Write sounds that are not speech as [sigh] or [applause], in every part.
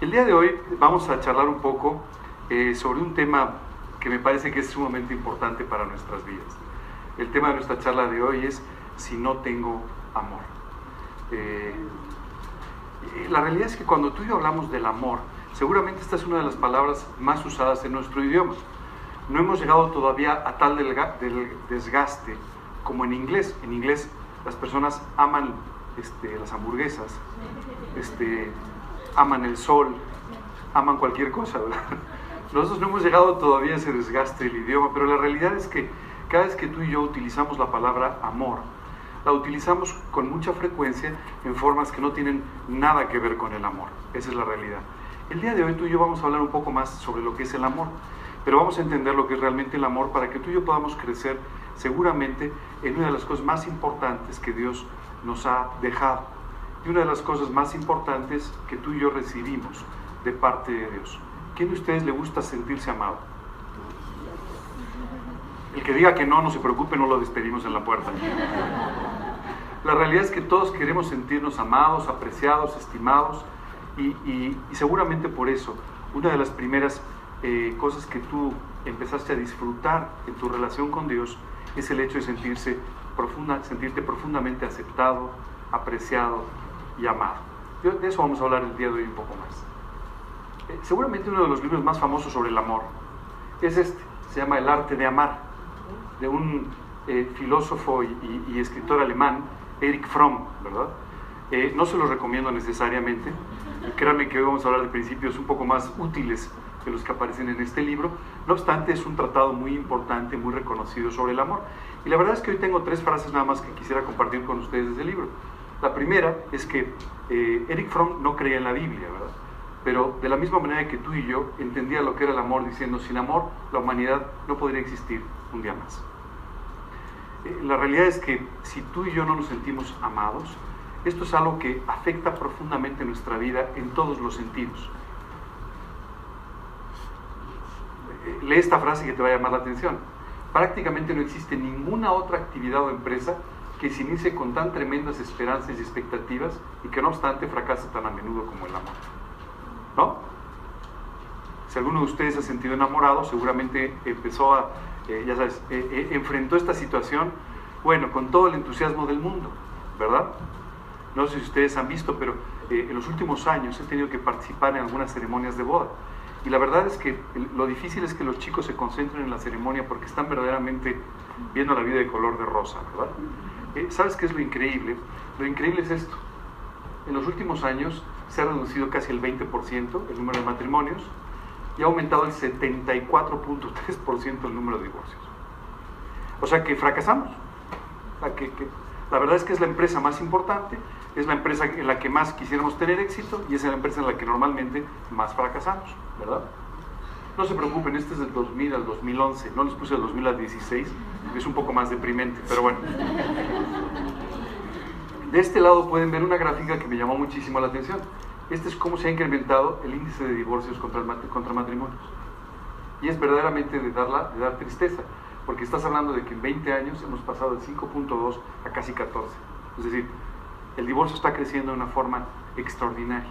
El día de hoy vamos a charlar un poco eh, sobre un tema que me parece que es sumamente importante para nuestras vidas. El tema de nuestra charla de hoy es si no tengo amor. Eh, la realidad es que cuando tú y yo hablamos del amor, seguramente esta es una de las palabras más usadas en nuestro idioma. No hemos llegado todavía a tal del desgaste como en inglés. En inglés las personas aman este, las hamburguesas, este, aman el sol, aman cualquier cosa. Nosotros no hemos llegado todavía a ese desgaste del idioma, pero la realidad es que cada vez que tú y yo utilizamos la palabra amor, la utilizamos con mucha frecuencia en formas que no tienen nada que ver con el amor. Esa es la realidad. El día de hoy tú y yo vamos a hablar un poco más sobre lo que es el amor, pero vamos a entender lo que es realmente el amor para que tú y yo podamos crecer seguramente en una de las cosas más importantes que Dios nos ha dejado y una de las cosas más importantes que tú y yo recibimos de parte de Dios. ¿Quién de ustedes le gusta sentirse amado? El que diga que no, no se preocupe, no lo despedimos en la puerta. La realidad es que todos queremos sentirnos amados, apreciados, estimados y, seguramente por eso una de las primeras eh, cosas que tú empezaste a disfrutar en tu relación con Dios es el hecho de sentirse profunda, sentirte profundamente aceptado, apreciado y amado. de eso vamos a hablar el día de hoy un poco más. Eh, seguramente uno de los libros más famosos sobre el amor es este, se llama El arte de amar, de un eh, filósofo y, escritor alemán, Erich Fromm, ¿verdad? Eh, no se lo recomiendo necesariamente, créanme que hoy vamos a hablar de principios un poco más útiles que los que aparecen en este libro. No obstante, es un tratado muy importante, muy reconocido sobre el amor. Y la verdad es que hoy tengo tres frases nada más que quisiera compartir con ustedes de ese libro. La primera es que eh, Eric Fromm no creía en la Biblia, ¿verdad? Pero de la misma manera que tú y yo entendía lo que era el amor diciendo, sin amor la humanidad no podría existir un día más. Eh, la realidad es que si tú y yo no nos sentimos amados, esto es algo que afecta profundamente nuestra vida en todos los sentidos. lee esta frase que te va a llamar la atención. Prácticamente no existe ninguna otra actividad o empresa que se inicie con tan tremendas esperanzas y expectativas y que no obstante fracase tan a menudo como el amor. ¿No? Si alguno de ustedes se ha sentido enamorado, seguramente empezó a, eh, ya sabes, eh, eh, enfrentó esta situación, bueno, con todo el entusiasmo del mundo, ¿verdad? No sé si ustedes han visto, pero en los últimos años he tenido que participar en algunas ceremonias de boda. Y la verdad es que lo difícil es que los chicos se concentren en la ceremonia porque están verdaderamente viendo la vida de color de rosa, ¿verdad? Eh, ¿Sabes qué es lo increíble? Lo increíble es esto. En los últimos años se ha reducido casi el 20% el número de matrimonios y ha aumentado el 74.3% el número de divorcios. O sea que fracasamos. la verdad es que es la empresa más importante es la empresa en la que más quisiéramos tener éxito y es la empresa en la que normalmente más fracasamos, ¿verdad? No se preocupen, este es del 2000 al 2011, no les puse el 2000 al 16, es un poco más deprimente, pero bueno. De este lado pueden ver una gráfica que me llamó muchísimo la atención. Este es cómo se ha incrementado el índice de divorcios contra, matrimonios. Y es verdaderamente de, darla, de dar tristeza, porque estás hablando de que en 20 años hemos pasado de 5.2 a casi 14. Es decir, el divorcio está creciendo de una forma extraordinaria.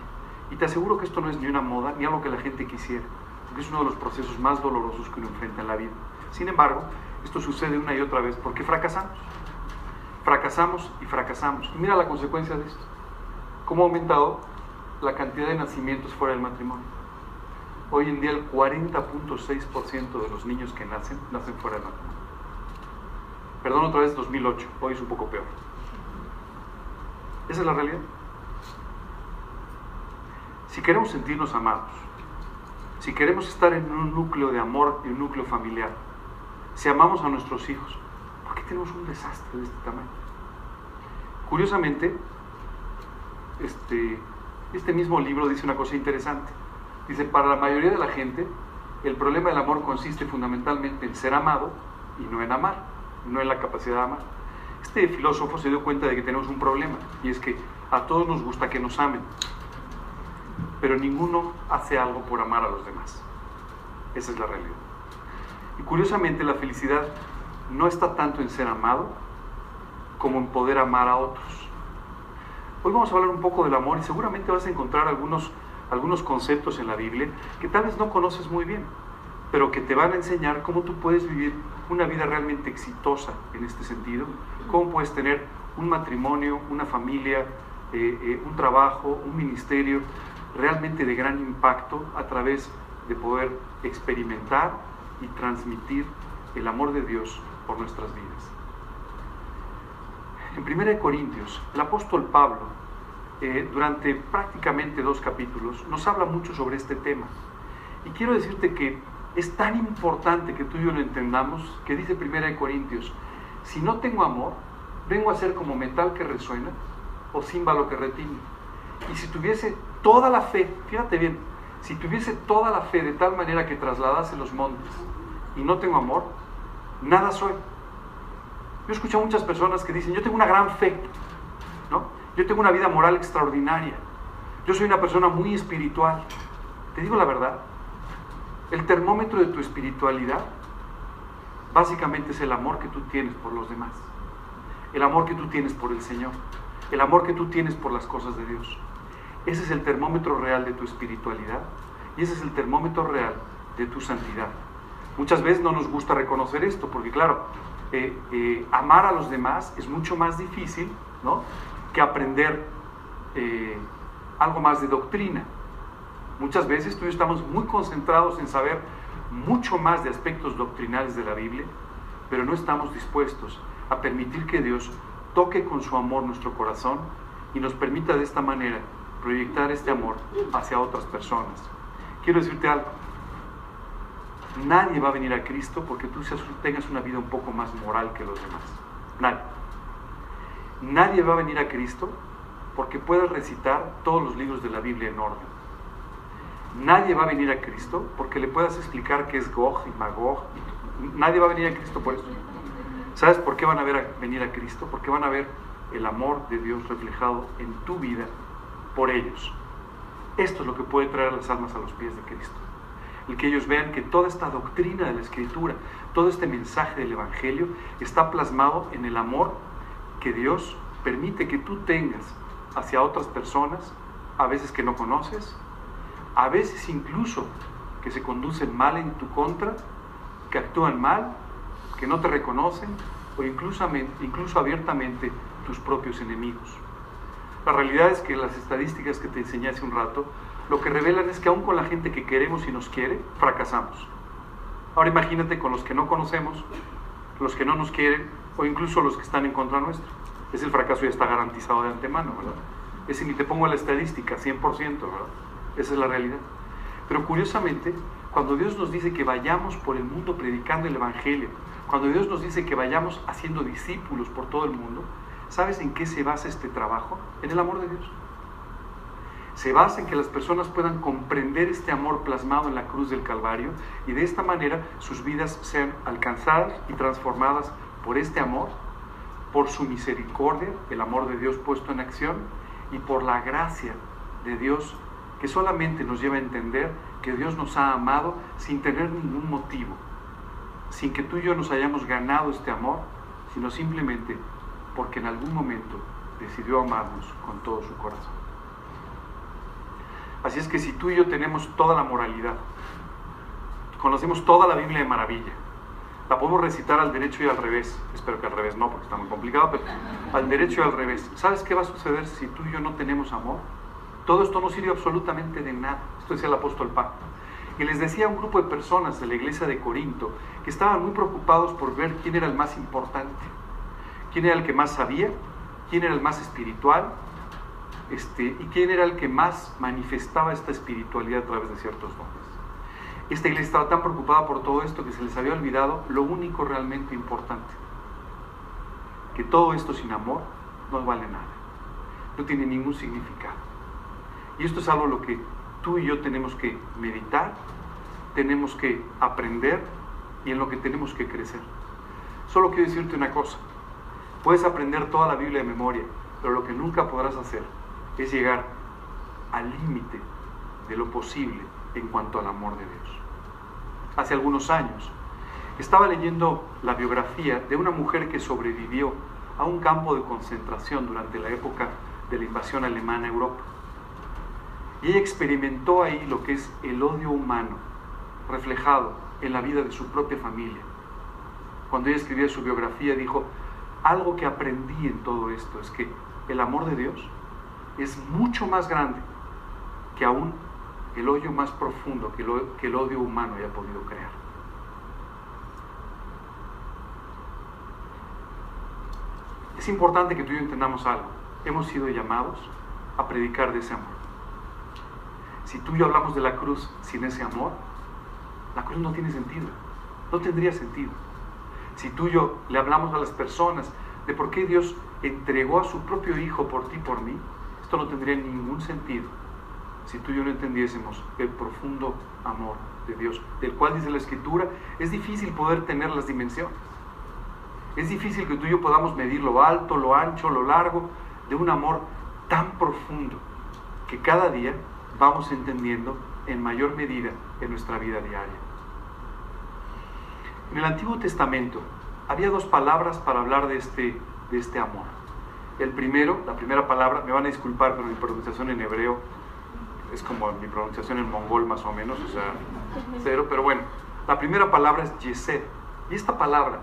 Y te aseguro que esto no es ni una moda ni algo que la gente quisiera, porque es uno de los procesos más dolorosos que uno enfrenta en la vida. Sin embargo, esto sucede una y otra vez porque fracasamos. Fracasamos y fracasamos. Y mira la consecuencia de esto. ¿Cómo ha aumentado la cantidad de nacimientos fuera del matrimonio? Hoy en día el 40.6% de los niños que nacen nacen fuera del matrimonio. Perdón otra vez 2008, hoy es un poco peor. Esa es la realidad. Si queremos sentirnos amados, si queremos estar en un núcleo de amor, en un núcleo familiar, si amamos a nuestros hijos, ¿por qué tenemos un desastre de este tamaño? Curiosamente, este, este mismo libro dice una cosa interesante. Dice, para la mayoría de la gente, el problema del amor consiste fundamentalmente en ser amado y no en amar, no en la capacidad de amar. Este filósofo se dio cuenta de que tenemos un problema y es que a todos nos gusta que nos amen, pero ninguno hace algo por amar a los demás. Esa es la realidad. Y curiosamente la felicidad no está tanto en ser amado como en poder amar a otros. Hoy vamos a hablar un poco del amor y seguramente vas a encontrar algunos algunos conceptos en la Biblia que tal vez no conoces muy bien, pero que te van a enseñar cómo tú puedes vivir una vida realmente exitosa en este sentido, cómo puedes tener un matrimonio, una familia, eh, eh, un trabajo, un ministerio realmente de gran impacto a través de poder experimentar y transmitir el amor de Dios por nuestras vidas. En 1 Corintios, el apóstol Pablo, eh, durante prácticamente dos capítulos, nos habla mucho sobre este tema. Y quiero decirte que es tan importante que tú y yo lo entendamos que dice 1 Corintios, si no tengo amor, vengo a ser como metal que resuena o címbalo que retiene. Y si tuviese toda la fe, fíjate bien, si tuviese toda la fe de tal manera que trasladase los montes y no tengo amor, nada soy. Yo escucho a muchas personas que dicen, yo tengo una gran fe, ¿no? Yo tengo una vida moral extraordinaria. Yo soy una persona muy espiritual. Te digo la verdad, el termómetro de tu espiritualidad básicamente es el amor que tú tienes por los demás, el amor que tú tienes por el Señor, el amor que tú tienes por las cosas de Dios. Ese es el termómetro real de tu espiritualidad y ese es el termómetro real de tu santidad. Muchas veces no nos gusta reconocer esto porque claro, eh, eh, amar a los demás es mucho más difícil ¿no? que aprender eh, algo más de doctrina. Muchas veces tú y yo estamos muy concentrados en saber mucho más de aspectos doctrinales de la Biblia, pero no estamos dispuestos a permitir que Dios toque con su amor nuestro corazón y nos permita de esta manera proyectar este amor hacia otras personas. Quiero decirte algo, nadie va a venir a Cristo porque tú tengas una vida un poco más moral que los demás. Nadie. Nadie va a venir a Cristo porque puedas recitar todos los libros de la Biblia en orden. Nadie va a venir a Cristo porque le puedas explicar qué es Gog y Magog. Nadie va a venir a Cristo por eso. ¿Sabes por qué van a, ver a venir a Cristo? Porque van a ver el amor de Dios reflejado en tu vida por ellos. Esto es lo que puede traer las almas a los pies de Cristo. El que ellos vean que toda esta doctrina de la Escritura, todo este mensaje del Evangelio está plasmado en el amor que Dios permite que tú tengas hacia otras personas, a veces que no conoces, a veces incluso que se conducen mal en tu contra, que actúan mal, que no te reconocen o incluso, incluso abiertamente tus propios enemigos. La realidad es que las estadísticas que te enseñé hace un rato lo que revelan es que aún con la gente que queremos y nos quiere, fracasamos. Ahora imagínate con los que no conocemos, los que no nos quieren o incluso los que están en contra nuestra. Es el fracaso ya está garantizado de antemano, ¿verdad? Ese ni te pongo la estadística, 100%, ¿verdad? Esa es la realidad. Pero curiosamente, cuando Dios nos dice que vayamos por el mundo predicando el Evangelio, cuando Dios nos dice que vayamos haciendo discípulos por todo el mundo, ¿sabes en qué se basa este trabajo? En el amor de Dios. Se basa en que las personas puedan comprender este amor plasmado en la cruz del Calvario y de esta manera sus vidas sean alcanzadas y transformadas por este amor, por su misericordia, el amor de Dios puesto en acción, y por la gracia de Dios que solamente nos lleva a entender que Dios nos ha amado sin tener ningún motivo, sin que tú y yo nos hayamos ganado este amor, sino simplemente porque en algún momento decidió amarnos con todo su corazón. Así es que si tú y yo tenemos toda la moralidad, conocemos toda la Biblia de maravilla, la podemos recitar al derecho y al revés, espero que al revés no, porque está muy complicado, pero al derecho y al revés. ¿Sabes qué va a suceder si tú y yo no tenemos amor? Todo esto no sirve absolutamente de nada. Esto decía el apóstol Pablo. Y les decía a un grupo de personas de la iglesia de Corinto que estaban muy preocupados por ver quién era el más importante, quién era el que más sabía, quién era el más espiritual, este, y quién era el que más manifestaba esta espiritualidad a través de ciertos dones. Esta iglesia estaba tan preocupada por todo esto que se les había olvidado lo único realmente importante, que todo esto sin amor no vale nada, no tiene ningún significado. Y esto es algo lo que tú y yo tenemos que meditar, tenemos que aprender y en lo que tenemos que crecer. Solo quiero decirte una cosa, puedes aprender toda la Biblia de memoria, pero lo que nunca podrás hacer es llegar al límite de lo posible en cuanto al amor de Dios. Hace algunos años estaba leyendo la biografía de una mujer que sobrevivió a un campo de concentración durante la época de la invasión alemana a Europa. Y ella experimentó ahí lo que es el odio humano reflejado en la vida de su propia familia. Cuando ella escribía su biografía dijo, algo que aprendí en todo esto es que el amor de Dios es mucho más grande que aún el odio más profundo que, que el odio humano haya podido crear. Es importante que tú y yo entendamos algo. Hemos sido llamados a predicar de ese amor. Si tú y yo hablamos de la cruz sin ese amor, la cruz no tiene sentido. No tendría sentido. Si tú y yo le hablamos a las personas de por qué Dios entregó a su propio Hijo por ti y por mí, esto no tendría ningún sentido si tú y yo no entendiésemos el profundo amor de Dios, del cual dice la Escritura, es difícil poder tener las dimensiones. Es difícil que tú y yo podamos medir lo alto, lo ancho, lo largo de un amor tan profundo que cada día vamos entendiendo en mayor medida en nuestra vida diaria. En el Antiguo Testamento había dos palabras para hablar de este, de este amor. El primero, la primera palabra, me van a disculpar por mi pronunciación en hebreo, es como mi pronunciación en mongol más o menos, o sea, cero, pero bueno, la primera palabra es yesed. Y esta palabra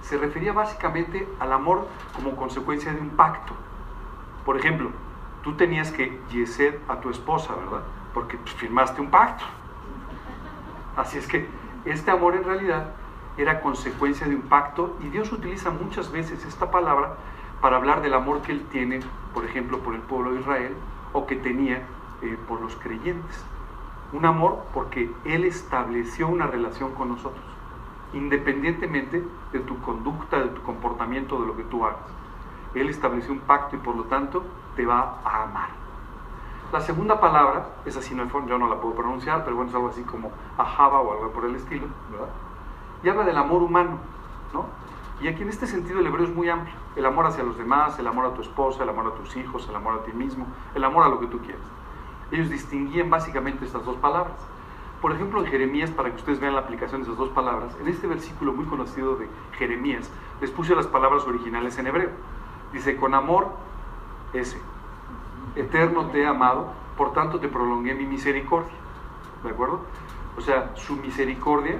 se refería básicamente al amor como consecuencia de un pacto. Por ejemplo, tú tenías que yesed a tu esposa, ¿verdad? Porque firmaste un pacto. Así es que este amor en realidad era consecuencia de un pacto y Dios utiliza muchas veces esta palabra para hablar del amor que Él tiene, por ejemplo, por el pueblo de Israel o que tenía eh, por los creyentes. Un amor porque Él estableció una relación con nosotros, independientemente de tu conducta, de tu comportamiento, de lo que tú hagas. Él estableció un pacto y por lo tanto te va a amar. La segunda palabra, es así, no, yo no la puedo pronunciar, pero bueno, es algo así como ajaba o algo por el estilo, ¿verdad? Y habla del amor humano, ¿no? Y aquí en este sentido el hebreo es muy amplio. El amor hacia los demás, el amor a tu esposa, el amor a tus hijos, el amor a ti mismo, el amor a lo que tú quieras. Ellos distinguían básicamente estas dos palabras. Por ejemplo, en Jeremías, para que ustedes vean la aplicación de esas dos palabras, en este versículo muy conocido de Jeremías, les puse las palabras originales en hebreo. Dice, con amor, ese. Eterno te he amado, por tanto te prolongué mi misericordia. ¿De acuerdo? O sea, su misericordia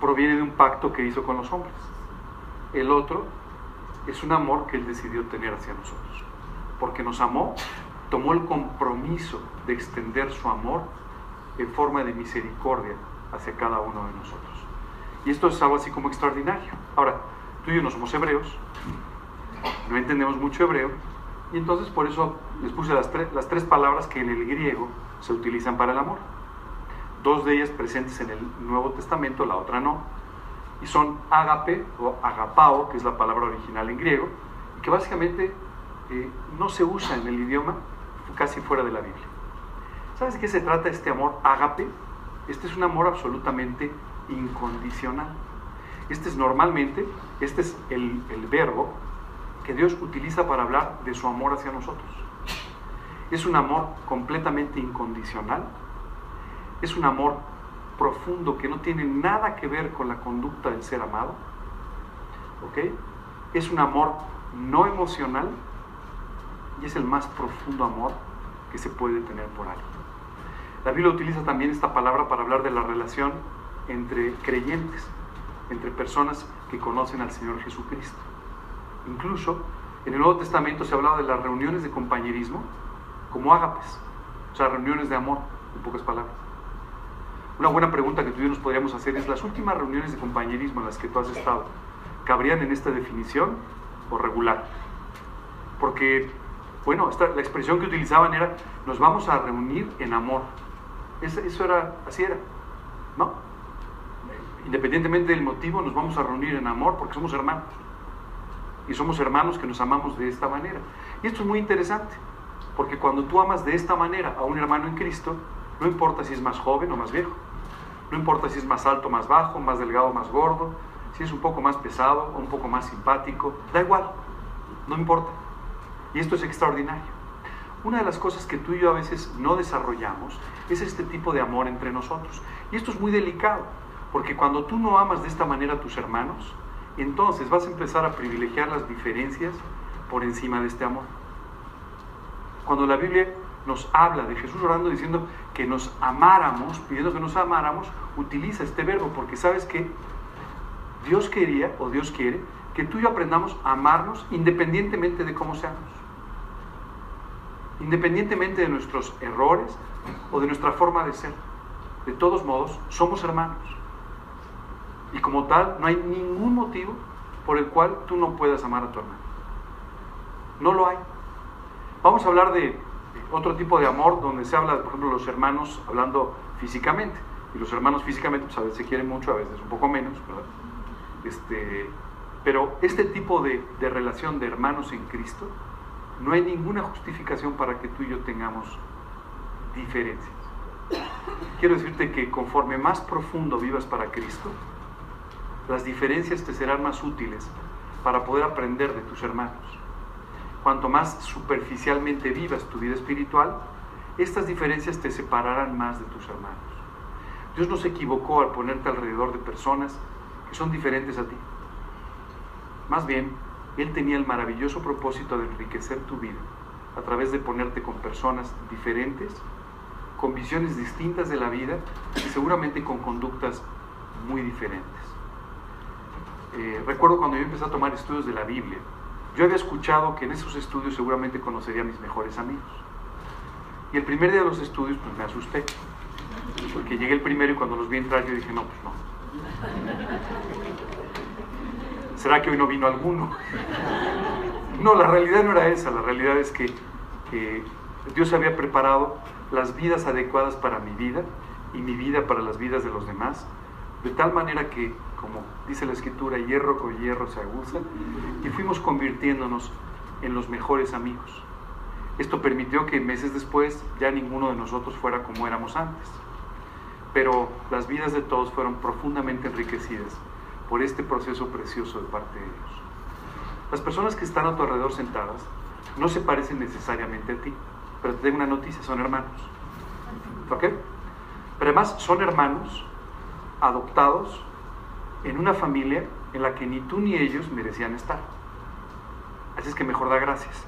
proviene de un pacto que hizo con los hombres. El otro es un amor que Él decidió tener hacia nosotros. Porque nos amó tomó el compromiso de extender su amor en forma de misericordia hacia cada uno de nosotros. Y esto es algo así como extraordinario. Ahora, tú y yo no somos hebreos, no entendemos mucho hebreo, y entonces por eso les puse las, las tres palabras que en el griego se utilizan para el amor. Dos de ellas presentes en el Nuevo Testamento, la otra no. Y son agape o agapao, que es la palabra original en griego, y que básicamente eh, no se usa en el idioma casi fuera de la Biblia. ¿Sabes de qué se trata este amor ágape? Este es un amor absolutamente incondicional. Este es normalmente, este es el, el verbo que Dios utiliza para hablar de su amor hacia nosotros. Es un amor completamente incondicional. Es un amor profundo que no tiene nada que ver con la conducta del ser amado. ¿Ok? Es un amor no emocional, y es el más profundo amor que se puede tener por alguien. La Biblia utiliza también esta palabra para hablar de la relación entre creyentes, entre personas que conocen al Señor Jesucristo. Incluso en el Nuevo Testamento se hablaba de las reuniones de compañerismo como ágapes, o sea, reuniones de amor, en pocas palabras. Una buena pregunta que tú y yo nos podríamos hacer es, ¿las últimas reuniones de compañerismo en las que tú has estado cabrían en esta definición o regular? Porque bueno, la expresión que utilizaban era, nos vamos a reunir en amor. Eso, eso era, así era, ¿no? Independientemente del motivo, nos vamos a reunir en amor porque somos hermanos. Y somos hermanos que nos amamos de esta manera. Y esto es muy interesante, porque cuando tú amas de esta manera a un hermano en Cristo, no importa si es más joven o más viejo, no importa si es más alto más bajo, más delgado más gordo, si es un poco más pesado o un poco más simpático, da igual, no importa. Y esto es extraordinario. Una de las cosas que tú y yo a veces no desarrollamos es este tipo de amor entre nosotros. Y esto es muy delicado, porque cuando tú no amas de esta manera a tus hermanos, entonces vas a empezar a privilegiar las diferencias por encima de este amor. Cuando la Biblia nos habla de Jesús orando diciendo que nos amáramos, pidiendo que nos amáramos, utiliza este verbo, porque sabes que Dios quería o Dios quiere que tú y yo aprendamos a amarnos independientemente de cómo seamos. Independientemente de nuestros errores o de nuestra forma de ser. De todos modos, somos hermanos. Y como tal, no hay ningún motivo por el cual tú no puedas amar a tu hermano. No lo hay. Vamos a hablar de otro tipo de amor donde se habla, por ejemplo, los hermanos hablando físicamente. Y los hermanos físicamente, pues a veces se quieren mucho, a veces un poco menos, ¿verdad? Este, pero este tipo de, de relación de hermanos en Cristo, no hay ninguna justificación para que tú y yo tengamos diferencias. Quiero decirte que conforme más profundo vivas para Cristo, las diferencias te serán más útiles para poder aprender de tus hermanos. Cuanto más superficialmente vivas tu vida espiritual, estas diferencias te separarán más de tus hermanos. Dios no se equivocó al ponerte alrededor de personas que son diferentes a ti. Más bien, Él tenía el maravilloso propósito de enriquecer tu vida a través de ponerte con personas diferentes, con visiones distintas de la vida y seguramente con conductas muy diferentes. Eh, recuerdo cuando yo empecé a tomar estudios de la Biblia, yo había escuchado que en esos estudios seguramente conocería a mis mejores amigos. Y el primer día de los estudios, pues me asusté. Porque llegué el primero y cuando los vi entrar yo dije, no, pues no. ¿Será que hoy no vino alguno? No, la realidad no era esa. La realidad es que, que Dios había preparado las vidas adecuadas para mi vida y mi vida para las vidas de los demás. De tal manera que como dice la escritura, hierro con hierro se aguza, y fuimos convirtiéndonos en los mejores amigos. Esto permitió que meses después ya ninguno de nosotros fuera como éramos antes. Pero las vidas de todos fueron profundamente enriquecidas por este proceso precioso de parte de Dios. Las personas que están a tu alrededor sentadas no se parecen necesariamente a ti, pero te tengo una noticia, son hermanos. ¿Ok? Pero además son hermanos adoptados en una familia en la que ni tú ni ellos merecían estar. Así es que mejor da gracias.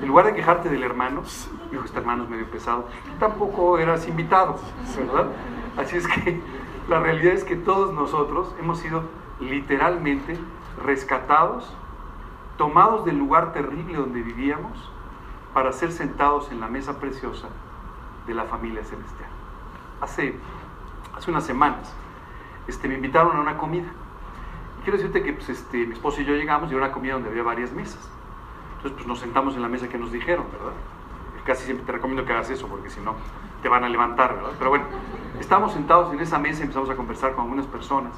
En lugar de quejarte del hermano, dijo, este hermano es medio pesado, tampoco eras invitado, ¿verdad? Así es que la realidad es que todos nosotros hemos sido literalmente rescatados, tomados del lugar terrible donde vivíamos, para ser sentados en la mesa preciosa de la familia celestial. Hace, hace unas semanas, este, me invitaron a una comida. Y quiero decirte que pues, este, mi esposo y yo llegamos y era una comida donde había varias mesas. Entonces pues, nos sentamos en la mesa que nos dijeron, ¿verdad? Casi siempre te recomiendo que hagas eso porque si no te van a levantar, ¿verdad? Pero bueno, estábamos sentados en esa mesa y empezamos a conversar con algunas personas.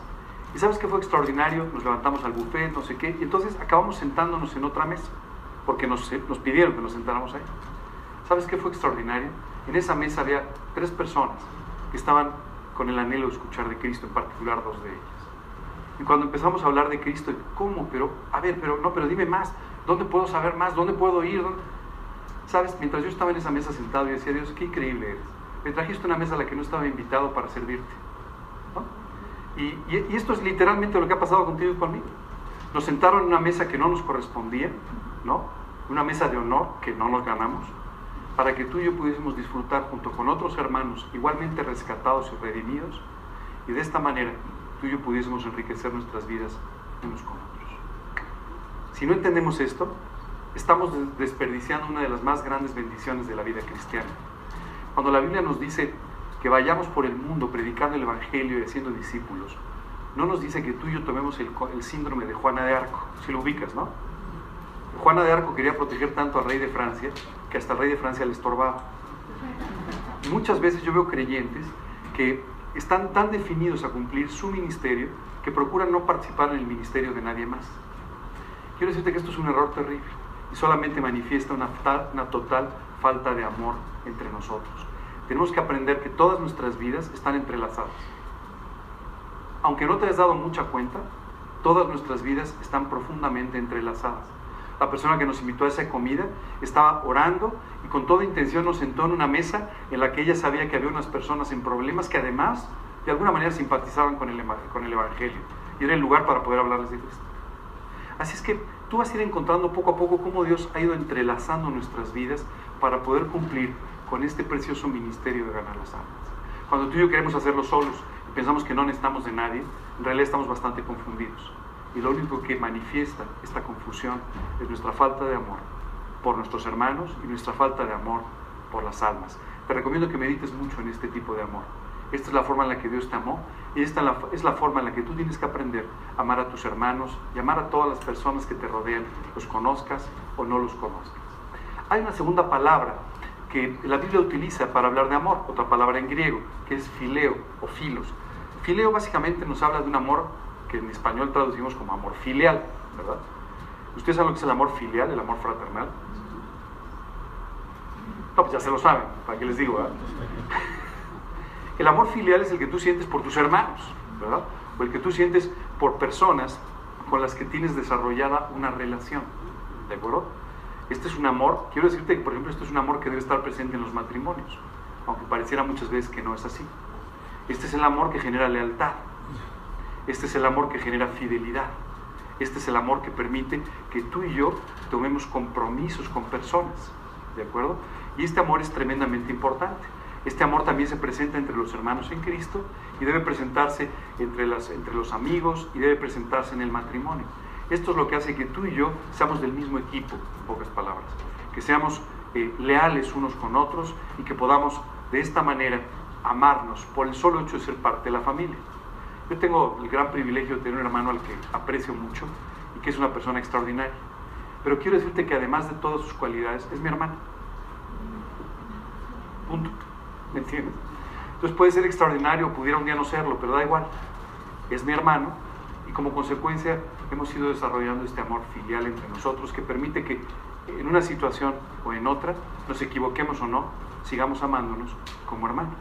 ¿Y sabes qué fue extraordinario? Nos levantamos al buffet, no sé qué, y entonces acabamos sentándonos en otra mesa, porque nos, nos pidieron que nos sentáramos ahí. ¿Sabes qué fue extraordinario? En esa mesa había tres personas que estaban con el anhelo de escuchar de Cristo, en particular dos de ellas. Y cuando empezamos a hablar de Cristo, ¿cómo? Pero, a ver, pero no, pero dime más, ¿dónde puedo saber más? ¿Dónde puedo ir? ¿Sabes? Mientras yo estaba en esa mesa sentado y decía, Dios, qué increíble eres. Me trajiste una mesa a la que no estaba invitado para servirte. Y, y, y, esto es literalmente lo que ha pasado contigo y conmigo. Nos sentaron en una mesa que no nos correspondía, ¿no? Una mesa de honor que no nos ganamos para que tú y yo pudiésemos disfrutar junto con otros hermanos igualmente rescatados y redimidos, y de esta manera tú y yo pudiésemos enriquecer nuestras vidas unos con otros. Si no entendemos esto, estamos desperdiciando una de las más grandes bendiciones de la vida cristiana. Cuando la Biblia nos dice que vayamos por el mundo predicando el Evangelio y haciendo discípulos, no nos dice que tú y yo tomemos el, el síndrome de Juana de Arco, si lo ubicas, ¿no? Juana de Arco quería proteger tanto al rey de Francia que hasta el rey de Francia le estorbaba. Muchas veces yo veo creyentes que están tan definidos a cumplir su ministerio que procuran no participar en el ministerio de nadie más. Quiero decirte que esto es un error terrible y solamente manifiesta una, una total falta de amor entre nosotros. Tenemos que aprender que todas nuestras vidas están entrelazadas. Aunque no te has dado mucha cuenta, todas nuestras vidas están profundamente entrelazadas la persona que nos invitó a esa comida, estaba orando y con toda intención nos sentó en una mesa en la que ella sabía que había unas personas en problemas que además de alguna manera simpatizaban con el, con el Evangelio y era el lugar para poder hablarles de Cristo. Así es que tú vas a ir encontrando poco a poco cómo Dios ha ido entrelazando nuestras vidas para poder cumplir con este precioso ministerio de ganar las almas. Cuando tú y yo queremos hacerlo solos y pensamos que no necesitamos de nadie, en realidad estamos bastante confundidos. Y lo único que manifiesta esta confusión es nuestra falta de amor por nuestros hermanos y nuestra falta de amor por las almas. Te recomiendo que medites mucho en este tipo de amor. Esta es la forma en la que Dios te amó y esta es la forma en la que tú tienes que aprender a amar a tus hermanos y amar a todas las personas que te rodean, los conozcas o no los conozcas. Hay una segunda palabra que la Biblia utiliza para hablar de amor, otra palabra en griego, que es fileo o filos. Fileo básicamente nos habla de un amor que en español traducimos como amor filial, ¿verdad? ¿Ustedes saben lo que es el amor filial, el amor fraternal? No, pues ya se lo saben, ¿para qué les digo? [laughs] El amor filial es el que tú sientes por tus hermanos, ¿verdad? O el que tú sientes por personas con las que tienes desarrollada una relación, ¿de acuerdo? Este es un amor, quiero decirte que, por ejemplo, este es un amor que debe estar presente en los matrimonios, aunque pareciera muchas veces que no es así. Este es el amor que genera lealtad, este es el amor que genera fidelidad, este es el amor que permite que tú y yo tomemos compromisos con personas, ¿de acuerdo? Y este amor es tremendamente importante. Este amor también se presenta entre los hermanos en Cristo y debe presentarse entre, las, entre los amigos y debe presentarse en el matrimonio. Esto es lo que hace que tú y yo seamos del mismo equipo, en pocas palabras. Que seamos eh, leales unos con otros y que podamos de esta manera amarnos por el solo hecho de ser parte de la familia. Yo tengo el gran privilegio de tener un hermano al que aprecio mucho y que es una persona extraordinaria. Pero quiero decirte que además de todas sus cualidades, es mi hermano. Punto. ¿Me entiendes? Entonces puede ser extraordinario, pudiera un día no serlo, pero da igual. Es mi hermano y como consecuencia hemos ido desarrollando este amor filial entre nosotros que permite que en una situación o en otra, nos equivoquemos o no, sigamos amándonos como hermanos.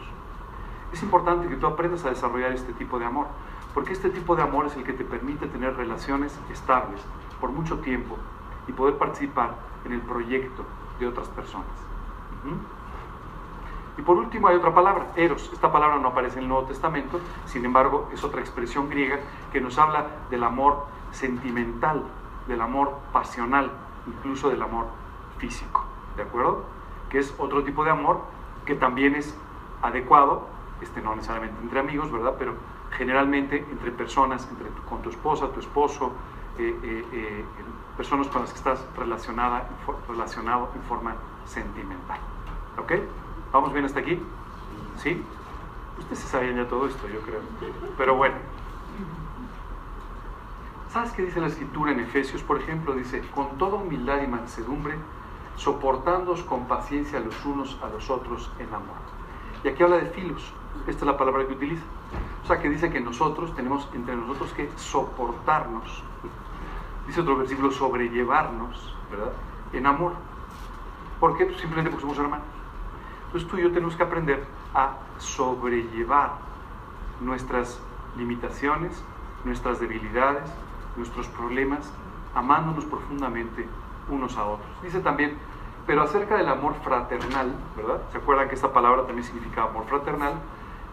Es importante que tú aprendas a desarrollar este tipo de amor, porque este tipo de amor es el que te permite tener relaciones estables por mucho tiempo y poder participar en el proyecto de otras personas. Y por último hay otra palabra, eros. Esta palabra no aparece en el Nuevo Testamento, sin embargo es otra expresión griega que nos habla del amor sentimental, del amor pasional, incluso del amor físico. ¿De acuerdo? Que es otro tipo de amor que también es adecuado, este no necesariamente entre amigos, ¿verdad? Pero generalmente entre personas, entre con tu esposa, tu esposo, eh, eh, eh, personas con las que estás relacionada, relacionado en forma sentimental. ¿Ok? ¿Vamos bien hasta aquí? ¿Sí? Ustedes sabían ya todo esto, yo creo. Pero bueno. ¿Sabes qué dice la escritura en Efesios, por ejemplo? Dice, con toda humildad y mansedumbre, soportándoos con paciencia los unos a los otros en amor. Y aquí habla de filos. Esta es la palabra que utiliza. O sea, que dice que nosotros tenemos entre nosotros que soportarnos. Dice otro versículo, sobrellevarnos, ¿verdad? En amor. ¿Por qué? Pues simplemente porque somos hermanos. Entonces tú y yo tenemos que aprender a sobrellevar nuestras limitaciones, nuestras debilidades, nuestros problemas, amándonos profundamente unos a otros. Dice también, pero acerca del amor fraternal, ¿verdad? ¿Se acuerdan que esta palabra también significa amor fraternal?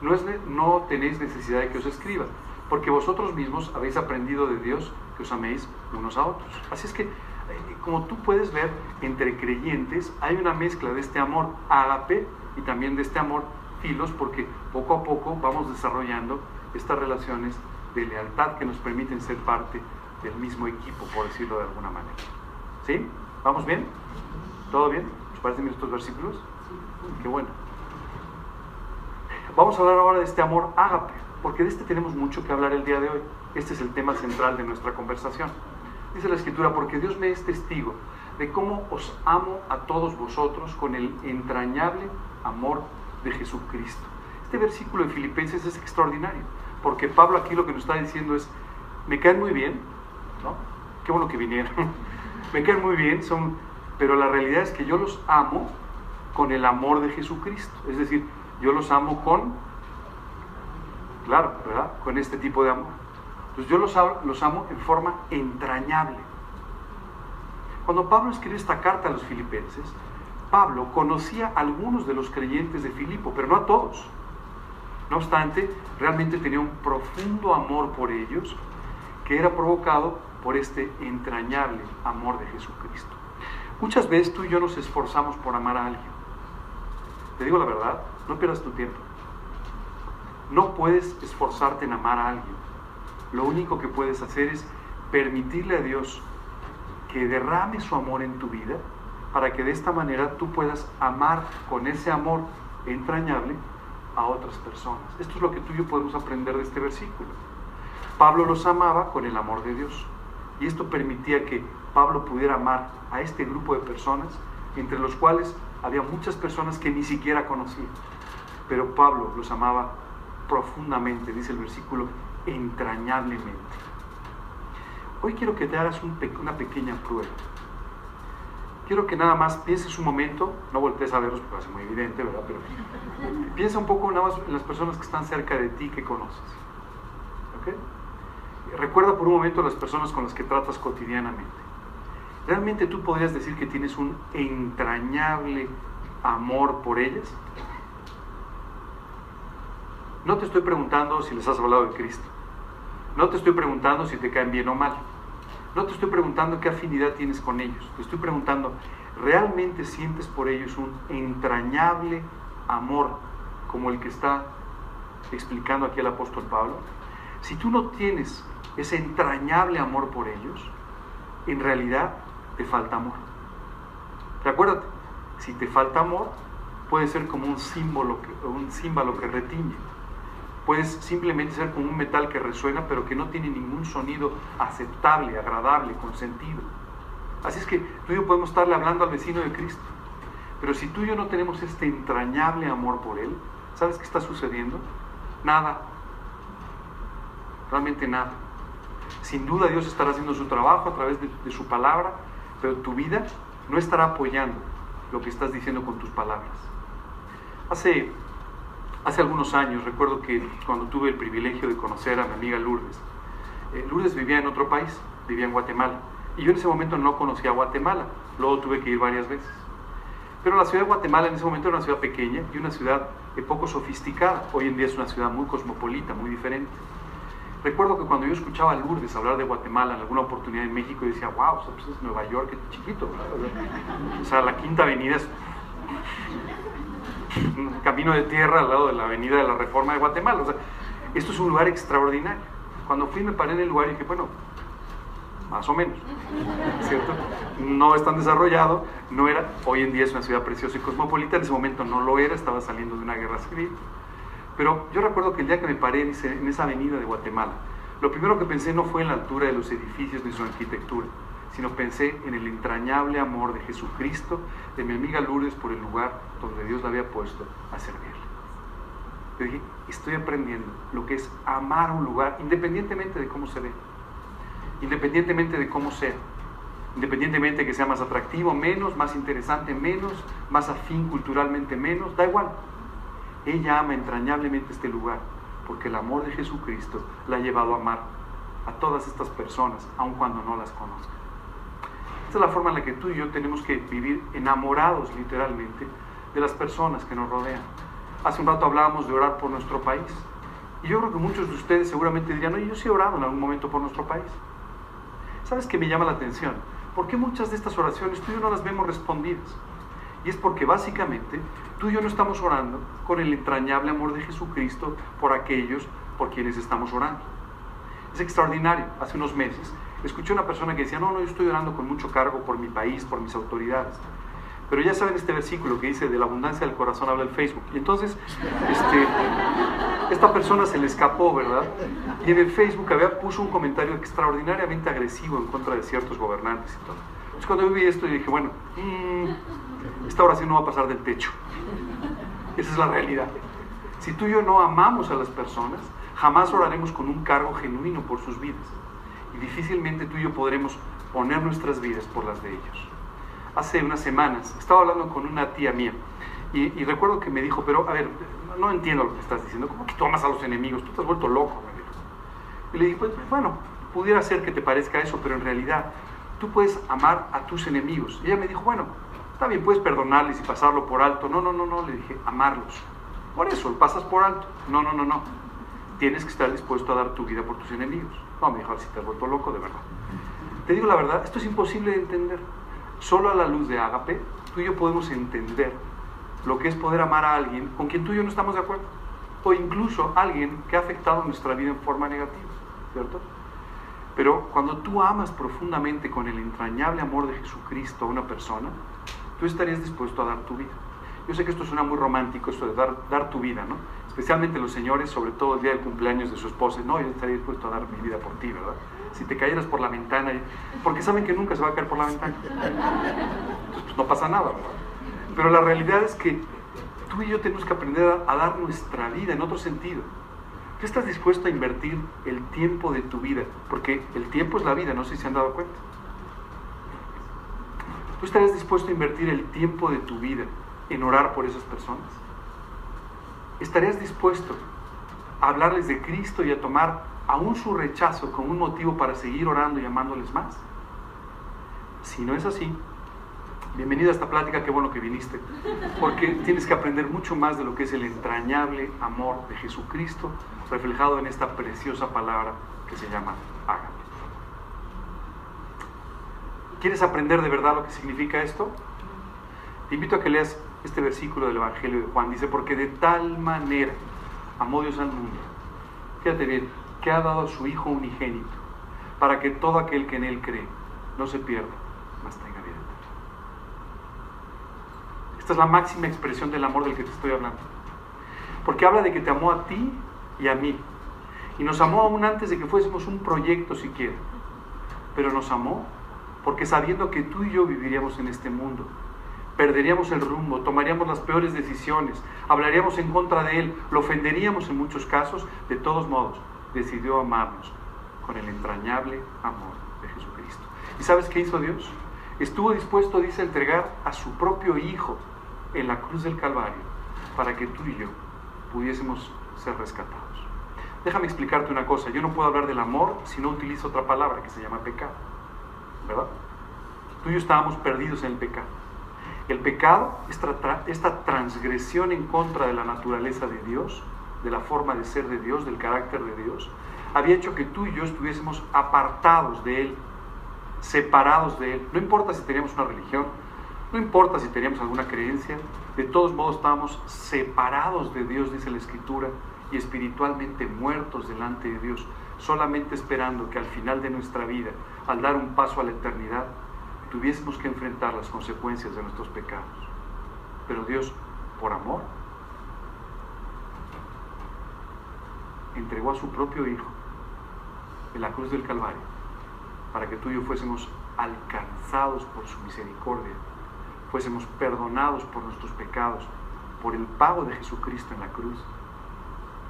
No, es, no tenéis necesidad de que os escriba, porque vosotros mismos habéis aprendido de Dios que os améis unos a otros. Así es que como tú puedes ver, entre creyentes hay una mezcla de este amor ágape y también de este amor filos, porque poco a poco vamos desarrollando estas relaciones de lealtad que nos permiten ser parte del mismo equipo, por decirlo de alguna manera. ¿Sí? ¿Vamos bien? ¿Todo bien? ¿Os parecen bien estos versículos? Qué bueno. Vamos a hablar ahora de este amor ágape, porque de este tenemos mucho que hablar el día de hoy. Este es el tema central de nuestra conversación. Dice la escritura, porque Dios me es testigo de cómo os amo a todos vosotros con el entrañable amor de Jesucristo. Este versículo de Filipenses es extraordinario, porque Pablo aquí lo que nos está diciendo es, me caen muy bien, ¿no? Qué bueno que vinieron, [laughs] me caen muy bien, son, pero la realidad es que yo los amo con el amor de Jesucristo, es decir, yo los amo con, claro, ¿verdad? Con este tipo de amor. Pues yo los, los amo en forma entrañable. Cuando Pablo escribe esta carta a los filipenses, Pablo conocía a algunos de los creyentes de Filipo, pero no a todos. No obstante, realmente tenía un profundo amor por ellos que era provocado por este entrañable amor de Jesucristo. Muchas veces tú y yo nos esforzamos por amar a alguien. Te digo la verdad, no pierdas tu tiempo. No puedes esforzarte en amar a alguien. Lo único que puedes hacer es permitirle a Dios que derrame su amor en tu vida para que de esta manera tú puedas amar con ese amor entrañable a otras personas. Esto es lo que tú y yo podemos aprender de este versículo. Pablo los amaba con el amor de Dios. Y esto permitía que Pablo pudiera amar a este grupo de personas, entre los cuales había muchas personas que ni siquiera conocía. Pero Pablo los amaba profundamente, dice el versículo, entrañablemente. Hoy quiero que te hagas una pequeña prueba. Quiero que nada más pienses un momento, no voltees a verlos porque ser muy evidente, ¿verdad? [laughs] Piensa un poco nada más en las personas que están cerca de ti que conoces. ¿Ok? Recuerda por un momento las personas con las que tratas cotidianamente. ¿Realmente tú podrías decir que tienes un entrañable amor por ellas? No te estoy preguntando si les has hablado de Cristo. No te estoy preguntando si te caen bien o mal. No te estoy preguntando qué afinidad tienes con ellos. Te estoy preguntando, ¿realmente sientes por ellos un entrañable amor como el que está explicando aquí el apóstol Pablo? Si tú no tienes ese entrañable amor por ellos, en realidad te falta amor. Recuérdate, si te falta amor, puede ser como un símbolo un símbolo que retiñe puedes simplemente ser como un metal que resuena pero que no tiene ningún sonido aceptable, agradable, con sentido. Así es que tú y yo podemos estarle hablando al vecino de Cristo. Pero si tú y yo no tenemos este entrañable amor por Él, ¿sabes qué está sucediendo? Nada. Realmente nada. Sin duda Dios estará haciendo su trabajo a través de, de su palabra, pero tu vida no estará apoyando lo que estás diciendo con tus palabras. Hace Hace algunos años recuerdo que cuando tuve el privilegio de conocer a mi amiga Lourdes, eh, Lourdes vivía en otro país, vivía en Guatemala, y yo en ese momento no conocía Guatemala, luego tuve que ir varias veces. Pero la ciudad de Guatemala en ese momento era una ciudad pequeña y una ciudad poco sofisticada, hoy en día es una ciudad muy cosmopolita, muy diferente. Recuerdo que cuando yo escuchaba a Lourdes hablar de Guatemala en alguna oportunidad en México, yo decía, wow, pues es Nueva York, es chiquito. O sea, la Quinta Avenida es [laughs] camino de tierra al lado de la avenida de la Reforma de Guatemala. O sea, esto es un lugar extraordinario. Cuando fui me paré en el lugar y dije, bueno, más o menos, ¿cierto? No es tan desarrollado, no era, hoy en día es una ciudad preciosa y cosmopolita, en ese momento no lo era, estaba saliendo de una guerra civil. Pero yo recuerdo que el día que me paré en, esa avenida de Guatemala, lo primero que pensé no fue en la altura de los edificios ni su arquitectura, sino pensé en el entrañable amor de Jesucristo, de mi amiga Lourdes por el lugar donde Dios la había puesto a servirle. Yo dije, estoy aprendiendo lo que es amar un lugar, independientemente de cómo se ve, independientemente de cómo sea, independientemente de que sea más atractivo, menos, más interesante, menos, más afín culturalmente, menos, da igual. Ella ama entrañablemente este lugar, porque el amor de Jesucristo la ha llevado a amar a todas estas personas, aun cuando no las conozca. Esta es la forma en la que tú y yo tenemos que vivir enamorados literalmente de las personas que nos rodean. Hace un rato hablábamos de orar por nuestro país. Y yo creo que muchos de ustedes seguramente dirían, oye, yo sí he orado en algún momento por nuestro país. ¿Sabes qué me llama la atención? ¿Por qué muchas de estas oraciones tú y yo no las vemos respondidas? Y es porque básicamente tú y yo no estamos orando con el entrañable amor de Jesucristo por aquellos por quienes estamos orando. Es extraordinario. Hace unos meses escuché una persona que decía, no, no, yo estoy orando con mucho cargo por mi país, por mis autoridades. Pero ya saben este versículo que dice, de la abundancia del corazón habla el Facebook. Y entonces, este, esta persona se le escapó, ¿verdad? Y en el Facebook había, puso un comentario extraordinariamente agresivo en contra de ciertos gobernantes y todo. Entonces cuando yo vi esto, yo dije, bueno, mm, esta oración no va a pasar del techo. Esa es la realidad. Si tú y yo no amamos a las personas, jamás oraremos con un cargo genuino por sus vidas y difícilmente tú y yo podremos poner nuestras vidas por las de ellos. Hace unas semanas estaba hablando con una tía mía y, recuerdo que me dijo, pero a ver, no entiendo lo que estás diciendo, ¿cómo que tú amas a los enemigos? Tú te has vuelto loco. Y le dije, pues bueno, pudiera ser que te parezca eso, pero en realidad tú puedes amar a tus enemigos. Y ella me dijo, bueno, está bien, puedes perdonarles y pasarlo por alto. No, no, no, no, le dije, amarlos. Por eso, pasas por alto. No, no, no, no. Tienes que estar dispuesto a dar tu vida por tus enemigos. No, me dijo, si te has vuelto loco, de verdad. Te digo la verdad, esto es imposible de entender. solo a la luz de Ágape, tú y yo podemos entender lo que es poder amar a alguien con quien tú y yo no estamos de acuerdo. O incluso alguien que ha afectado nuestra vida en forma negativa, ¿cierto? Pero cuando tú amas profundamente con el entrañable amor de Jesucristo a una persona, tú estarías dispuesto a dar tu vida. Yo sé que esto suena muy romántico, eso de dar, dar tu vida, ¿no? Especialmente los señores, sobre todo el día del cumpleaños de su esposa. No, yo estaría dispuesto a dar mi vida por ti, ¿verdad? Si te cayeras por la ventana, porque saben que nunca se va a caer por la ventana. Entonces, pues no pasa nada, ¿verdad? Pero la realidad es que tú y yo tenemos que aprender a, dar nuestra vida en otro sentido. ¿Qué estás dispuesto a invertir el tiempo de tu vida? Porque el tiempo es la vida, no sé si se han dado cuenta. ¿Tú estarías dispuesto a invertir el tiempo de tu vida en orar por esas personas? ¿Estarías dispuesto a hablarles de Cristo y a tomar aún su rechazo como un motivo para seguir orando y amándoles más? Si no es así, bienvenida a esta plática, qué bueno que viniste, porque tienes que aprender mucho más de lo que es el entrañable amor de Jesucristo reflejado en esta preciosa palabra que se llama hágame. ¿Quieres aprender de verdad lo que significa esto? Te invito a que leas este versículo del Evangelio de Juan. Dice, porque de tal manera amó Dios al mundo. Fíjate bien, que ha dado a su Hijo unigénito, para que todo aquel que en Él cree no se pierda, mas tenga vida esta es la máxima expresión del amor del que te estoy hablando. Porque habla de que te amó a ti y a mí. Y nos amó aún antes de que fuésemos un proyecto siquiera. Pero nos amó porque sabiendo que tú y yo viviríamos en este mundo, perderíamos el rumbo, tomaríamos las peores decisiones, hablaríamos en contra de Él, lo ofenderíamos en muchos casos, de todos modos, decidió amarnos con el entrañable amor de Jesucristo. ¿Y sabes qué hizo Dios? Estuvo dispuesto, dice, a entregar a su propio Hijo en la cruz del Calvario para que tú y yo pudiésemos ser rescatados. Déjame explicarte una cosa, yo no puedo hablar del amor si no utilizo otra palabra que se llama pecado, ¿verdad? Tú y yo estábamos perdidos en el pecado. El pecado, esta, esta transgresión en contra de la naturaleza de Dios, de la forma de ser de Dios, del carácter de Dios, había hecho que tú y yo estuviésemos apartados de Él, separados de Él. No importa si teníamos una religión, no importa si teníamos alguna creencia, de todos modos estábamos separados de Dios, dice la Escritura, y espiritualmente muertos delante de Dios, solamente esperando que al final de nuestra vida, al dar un paso a la eternidad, tuviésemos que enfrentar las consecuencias de nuestros pecados. Pero Dios, por amor, entregó a su propio Hijo en la cruz del Calvario para que tú y yo fuésemos alcanzados por su misericordia fuésemos perdonados por nuestros pecados, por el pago de Jesucristo en la cruz,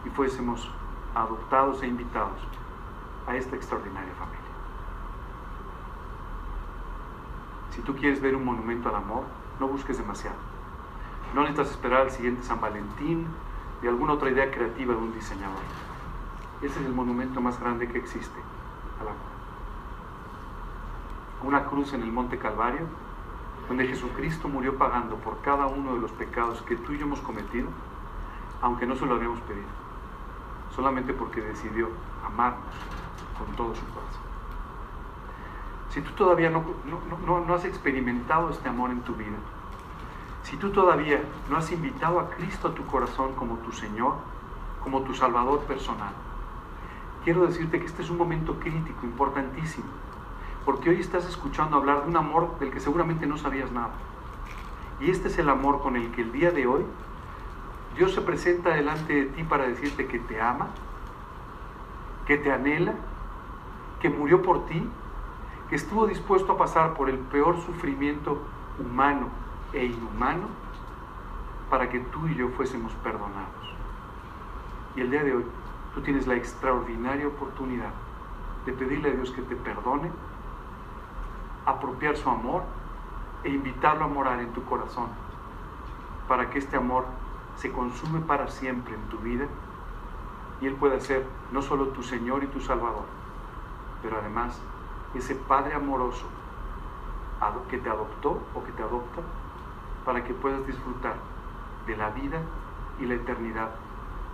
y fuésemos adoptados e invitados a esta extraordinaria familia. Si tú quieres ver un monumento al amor, no busques demasiado. No necesitas esperar al siguiente San Valentín ni alguna otra idea creativa de un diseñador. Ese es el monumento más grande que existe al amor. Una cruz en el Monte Calvario donde Jesucristo murió pagando por cada uno de los pecados que tú y yo hemos cometido, aunque no se lo habíamos pedido, solamente porque decidió amarnos con todo su corazón. Si tú todavía no, no, has experimentado este amor en tu vida, si tú todavía no has invitado a Cristo a tu corazón como tu Señor, como tu Salvador personal, quiero decirte que este es un momento crítico, importantísimo porque hoy estás escuchando hablar de un amor del que seguramente no sabías nada. Y este es el amor con el que el día de hoy Dios se presenta delante de ti para decirte que te ama, que te anhela, que murió por ti, que estuvo dispuesto a pasar por el peor sufrimiento humano e inhumano para que tú y yo fuésemos perdonados. Y el día de hoy tú tienes la extraordinaria oportunidad de pedirle a Dios que te perdone apropiar su amor e invitarlo a morar en tu corazón, para que este amor se consume para siempre en tu vida y Él pueda ser no solo tu Señor y tu Salvador, pero además ese Padre amoroso que te adoptó o que te adopta para que puedas disfrutar de la vida y la eternidad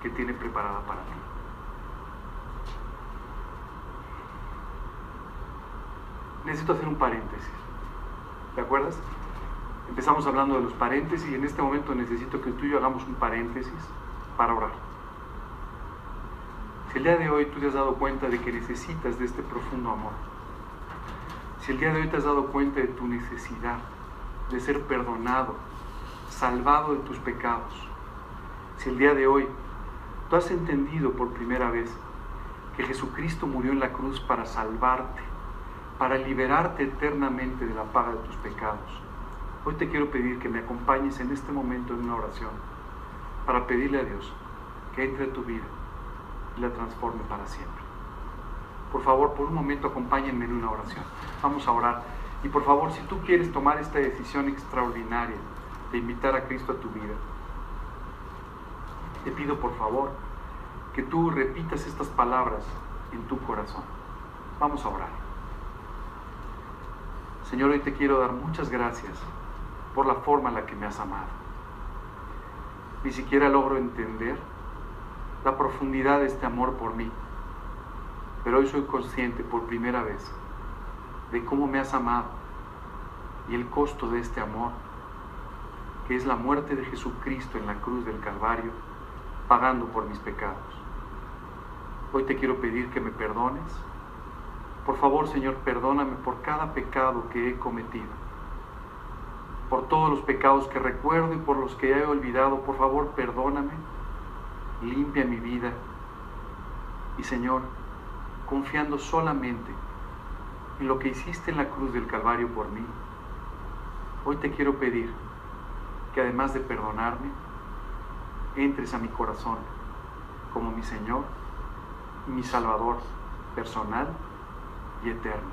que tiene preparada para ti. necesito hacer un paréntesis. ¿Te acuerdas? Empezamos hablando de los paréntesis y en este momento necesito que tú y yo hagamos un paréntesis para orar. Si el día de hoy tú te has dado cuenta de que necesitas de este profundo amor, si el día de hoy te has dado cuenta de tu necesidad de ser perdonado, salvado de tus pecados, si el día de hoy tú has entendido por primera vez que Jesucristo murió en la cruz para salvarte, para liberarte eternamente de la paga de tus pecados, hoy te quiero pedir que me acompañes en este momento en una oración para pedirle a Dios que entre en tu vida y la transforme para siempre. Por favor, por un momento acompáñenme en una oración. Vamos a orar. Y por favor, si tú quieres tomar esta decisión extraordinaria de invitar a Cristo a tu vida, te pido por favor que tú repitas estas palabras en tu corazón. Vamos a orar. Señor, hoy te quiero dar muchas gracias por la forma en la que me has amado. Ni siquiera logro entender la profundidad de este amor por mí, pero hoy soy consciente por primera vez de cómo me has amado y el costo de este amor, que es la muerte de Jesucristo en la cruz del Calvario, pagando por mis pecados. Hoy te quiero pedir que me perdones. Por favor, Señor, perdóname por cada pecado que he cometido, por todos los pecados que recuerdo y por los que he olvidado. Por favor, perdóname, limpia mi vida. Y Señor, confiando solamente en lo que hiciste en la cruz del Calvario por mí, hoy te quiero pedir que además de perdonarme, entres a mi corazón como mi Señor mi Salvador personal y eterno.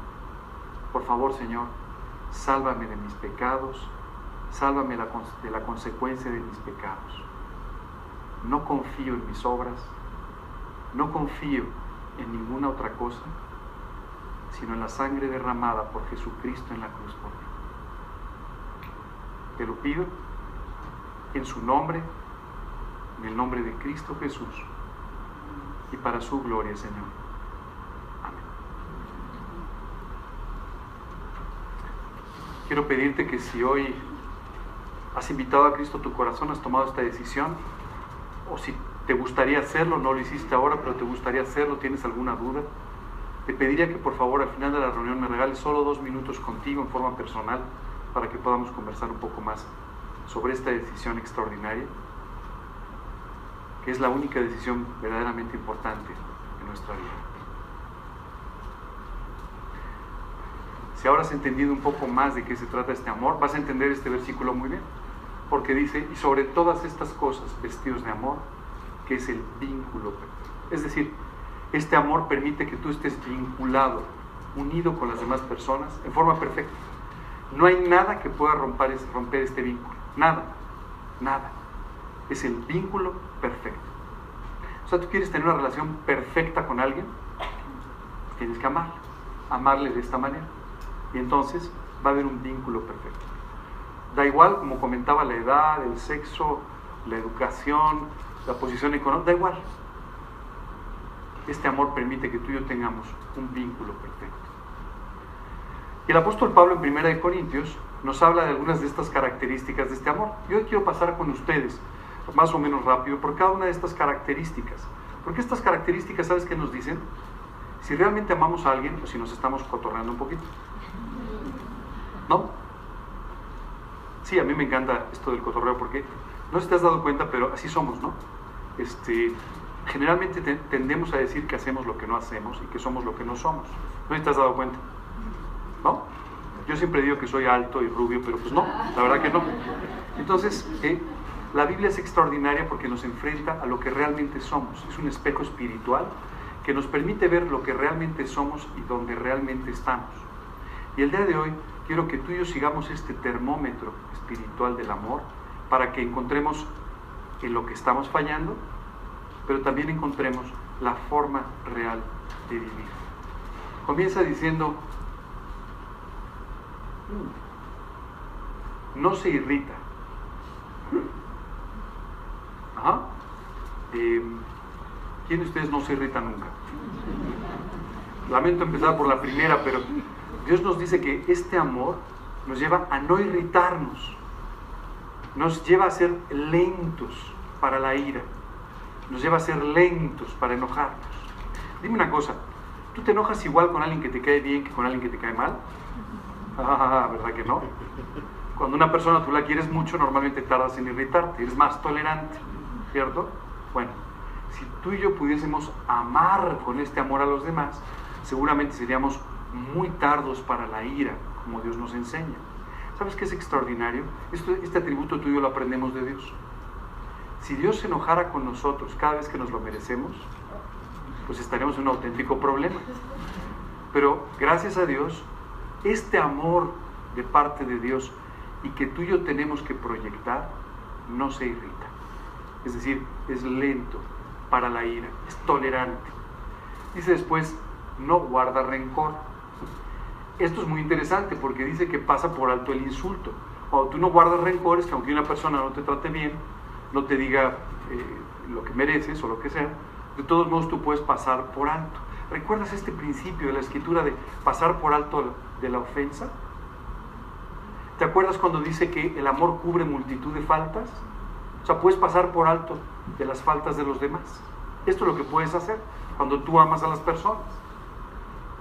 Por favor, Señor, sálvame de mis pecados, sálvame de la consecuencia de mis pecados. No confío en mis obras, no confío en ninguna otra cosa, sino en la sangre derramada por Jesucristo en la cruz por mí. Te lo pido en su nombre, en el nombre de Cristo Jesús y para su gloria, Señor. Amén. Quiero pedirte que si hoy has invitado a Cristo tu corazón, has tomado esta decisión, o si te gustaría hacerlo, no lo hiciste ahora, pero te gustaría hacerlo, tienes alguna duda, te pediría que por favor al final de la reunión me regales solo dos minutos contigo en forma personal para que podamos conversar un poco más sobre esta decisión extraordinaria, que es la única decisión verdaderamente importante en nuestra vida. Si ahora has entendido un poco más de qué se trata este amor, vas a entender este versículo muy bien, porque dice, y sobre todas estas cosas, vestidos de amor, es el vínculo Es decir, este amor permite que tú estés vinculado, unido con las demás personas en forma perfecta. No hay nada que pueda romper, romper este vínculo. Nada. Nada. Es el vínculo perfecto. O sea, tú quieres tener una relación perfecta con alguien, tienes que amarle. Amarle de esta manera. Y entonces va a haber un vínculo perfecto. Da igual, como comentaba, la edad, el sexo, la educación, la posición económica, da igual este amor permite que tú y yo tengamos un vínculo perfecto. Y el apóstol Pablo en 1 Corintios nos habla de algunas de estas características de este amor. Yo hoy quiero pasar con ustedes, más o menos rápido, por cada una de estas características. Porque estas características, ¿sabes qué nos dicen? Si realmente amamos a alguien o si nos estamos cotorreando un poquito. ¿No? Sí, a mí me encanta esto del cotorreo porque no sé si te has dado cuenta, pero así somos, ¿no? Este, generalmente tendemos a decir que hacemos lo que no hacemos y que somos lo que no somos. ¿No te has dado cuenta? ¿No? Yo siempre digo que soy alto y rubio, pero pues no, la verdad que no. Entonces, eh, la Biblia es extraordinaria porque nos enfrenta a lo que realmente somos. Es un espejo espiritual que nos permite ver lo que realmente somos y donde realmente estamos. Y el día de hoy quiero que tú y yo sigamos este termómetro espiritual del amor para que encontremos en lo que estamos fallando pero también encontremos la forma real de vivir. Comienza diciendo, no se irrita. Ajá. Em, ¿Quién de ustedes no se irrita nunca? Lamento empezar por la primera, pero Dios nos dice que este amor nos lleva a no irritarnos, nos lleva a ser lentos para la ira, nos lleva a ser lentos para enojarnos. Dime una cosa, ¿tú te enojas igual con alguien que te cae bien que con alguien que te cae mal? Ah, ¿verdad que no? Cuando una persona tú la quieres mucho, normalmente tardas en irritarte, eres más tolerante, ¿cierto? Bueno, si tú y yo pudiésemos amar con este amor a los demás, seguramente seríamos muy tardos para la ira, como Dios nos enseña. ¿Sabes qué es extraordinario? este atributo tuyo lo aprendemos de Dios. Si Dios se enojara con nosotros cada vez que nos lo merecemos, pues estaríamos en un auténtico problema. Pero gracias a Dios, este amor de parte de Dios y que tú y yo tenemos que proyectar, no se irrita. Es decir, es lento para la ira, es tolerante. Dice después, no guarda rencor. Esto es muy interesante porque dice que pasa por alto el insulto. Cuando tú no guardas rencores, que aunque una persona no te trate bien, no te diga eh, lo que mereces o lo que sea, de todos modos tú puedes pasar por alto. ¿Recuerdas este principio de la escritura de pasar por alto de la ofensa? ¿Te acuerdas cuando dice que el amor cubre multitud de faltas? O sea, puedes pasar por alto de las faltas de los demás. Esto es lo que puedes hacer cuando tú amas a las personas.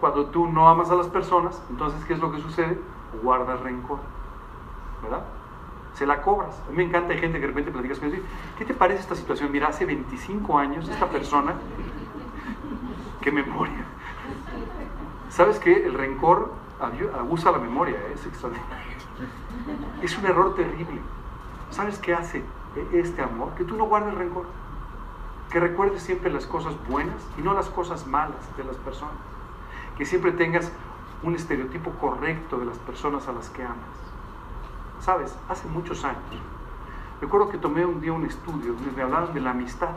Cuando tú no amas a las personas, entonces, ¿qué es lo que sucede? Guardas rencor. ¿Verdad? Se la cobras. A mí me encanta, hay gente que de repente platicas con ellos, ¿qué te parece esta situación? Mira, hace 25 años esta persona, [laughs] qué memoria. ¿Sabes qué? El rencor abusa la memoria, ¿eh? es extraordinario. Es un error terrible. ¿Sabes qué hace este amor? Que tú no guardes rencor. Que recuerdes siempre las cosas buenas y no las cosas malas de las personas. Que siempre tengas un estereotipo correcto de las personas a las que amas. ¿Sabes? Hace muchos años. Recuerdo que tomé un día un estudio donde me hablaban de la amistad.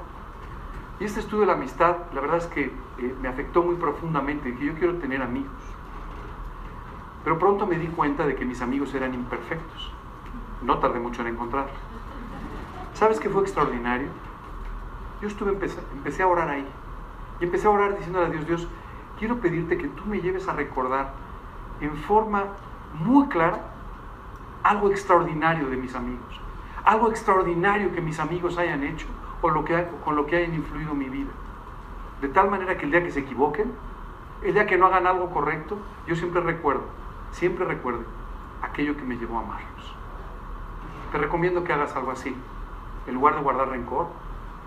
Y este estudio de la amistad, la verdad es que eh, me afectó muy profundamente, que yo quiero tener amigos. Pero pronto me di cuenta de que mis amigos eran imperfectos. No tardé mucho en encontrar. ¿Sabes qué fue extraordinario? Yo estuve, empecé, empecé a orar ahí. Y empecé a orar diciéndole a Dios, Dios, quiero pedirte que tú me lleves a recordar en forma muy clara algo extraordinario de mis amigos. Algo extraordinario que mis amigos hayan hecho o con lo que hayan influido mi vida. De tal manera que el día que se equivoquen, el día que no hagan algo correcto, yo siempre recuerdo, siempre recuerde aquello que me llevó a amarlos. Te recomiendo que hagas algo así. En lugar de guardar rencor,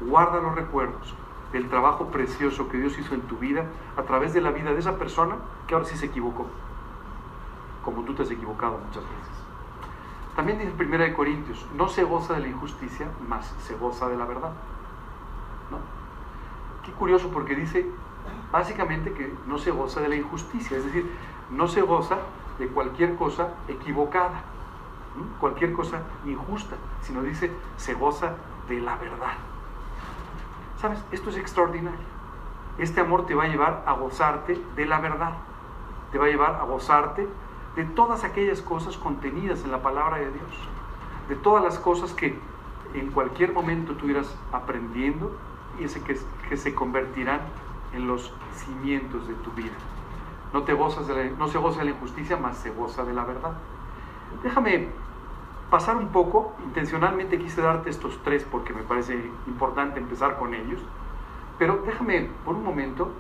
guarda los recuerdos del trabajo precioso que Dios hizo en tu vida a través de la vida de esa persona que ahora sí se equivocó, como tú te has equivocado muchas veces. También dice en 1 Corintios, no se goza de la injusticia, más se goza de la verdad. ¿No? Qué curioso porque dice básicamente que no se goza de la injusticia, es decir, no se goza de cualquier cosa equivocada, cualquier cosa injusta, sino dice, se goza de la verdad. ¿Sabes? Esto es extraordinario. Este amor te va a llevar a gozarte de la verdad, te va a llevar a gozarte de todas aquellas cosas contenidas en la palabra de Dios, de todas las cosas que en cualquier momento tú irás aprendiendo y que, se convertirán en los cimientos de tu vida. No, te gozas de no se goza de la injusticia, más se goza de la verdad. Déjame pasar un poco, intencionalmente quise darte estos tres porque me parece importante empezar con ellos, pero déjame por un momento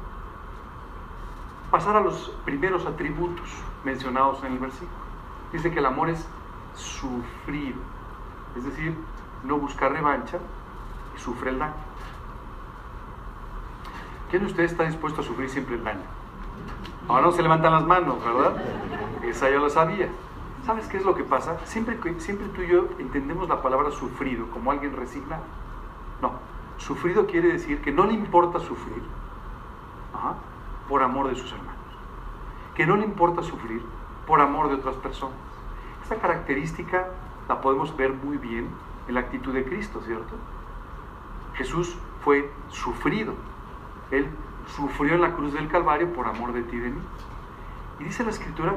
pasar a los primeros atributos mencionados en el versículo. Dice que el amor es sufrido, es decir, no buscar revancha y sufre el daño. ¿Quién de ustedes está dispuesto a sufrir siempre el daño? Ahora no se levantan las manos, ¿verdad? Esa ya lo sabía. ¿Sabes qué es lo que pasa? Siempre, siempre tú y yo entendemos la palabra sufrido como alguien resignado. No, sufrido quiere decir que no le importa sufrir por amor de sus hermanos. Que no le importa sufrir por amor de otras personas. Esta característica la podemos ver muy bien en la actitud de Cristo, ¿cierto? Jesús fue sufrido. Él sufrió en la cruz del Calvario por amor de ti y de mí. Y dice la Escritura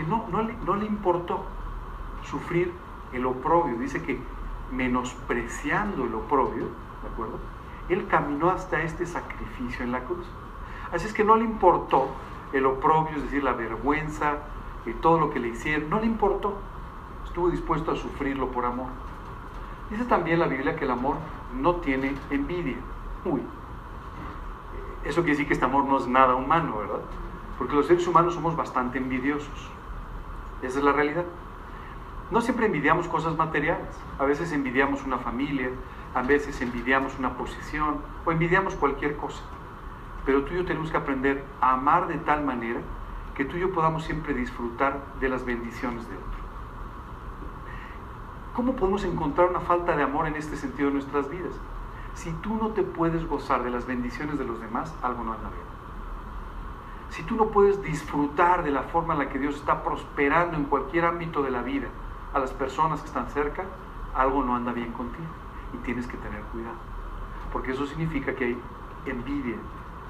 que no, no, le, no le importó sufrir el oprobio. Dice que menospreciando el oprobio, ¿de acuerdo? Él caminó hasta este sacrificio en la cruz. Así es que no le importó el oprobio, es decir, la vergüenza, y todo lo que le hicieron, no le importó. Estuvo dispuesto a sufrirlo por amor. Dice también la Biblia que el amor no tiene envidia. Uy, eso quiere decir que este amor no es nada humano, ¿verdad? Porque los seres humanos somos bastante envidiosos. Esa es la realidad. No siempre envidiamos cosas materiales. A veces envidiamos una familia, a veces envidiamos una posición o envidiamos cualquier cosa. Pero tú y yo tenemos que aprender a amar de tal manera que tú y yo podamos siempre disfrutar de las bendiciones de otro. ¿Cómo podemos encontrar una falta de amor en este sentido en nuestras vidas? Si tú no te puedes gozar de las bendiciones de los demás, algo no anda bien. Si tú no puedes disfrutar de la forma en la que Dios está prosperando en cualquier ámbito de la vida a las personas que están cerca, algo no anda bien contigo y tienes que tener cuidado. Porque eso significa que hay envidia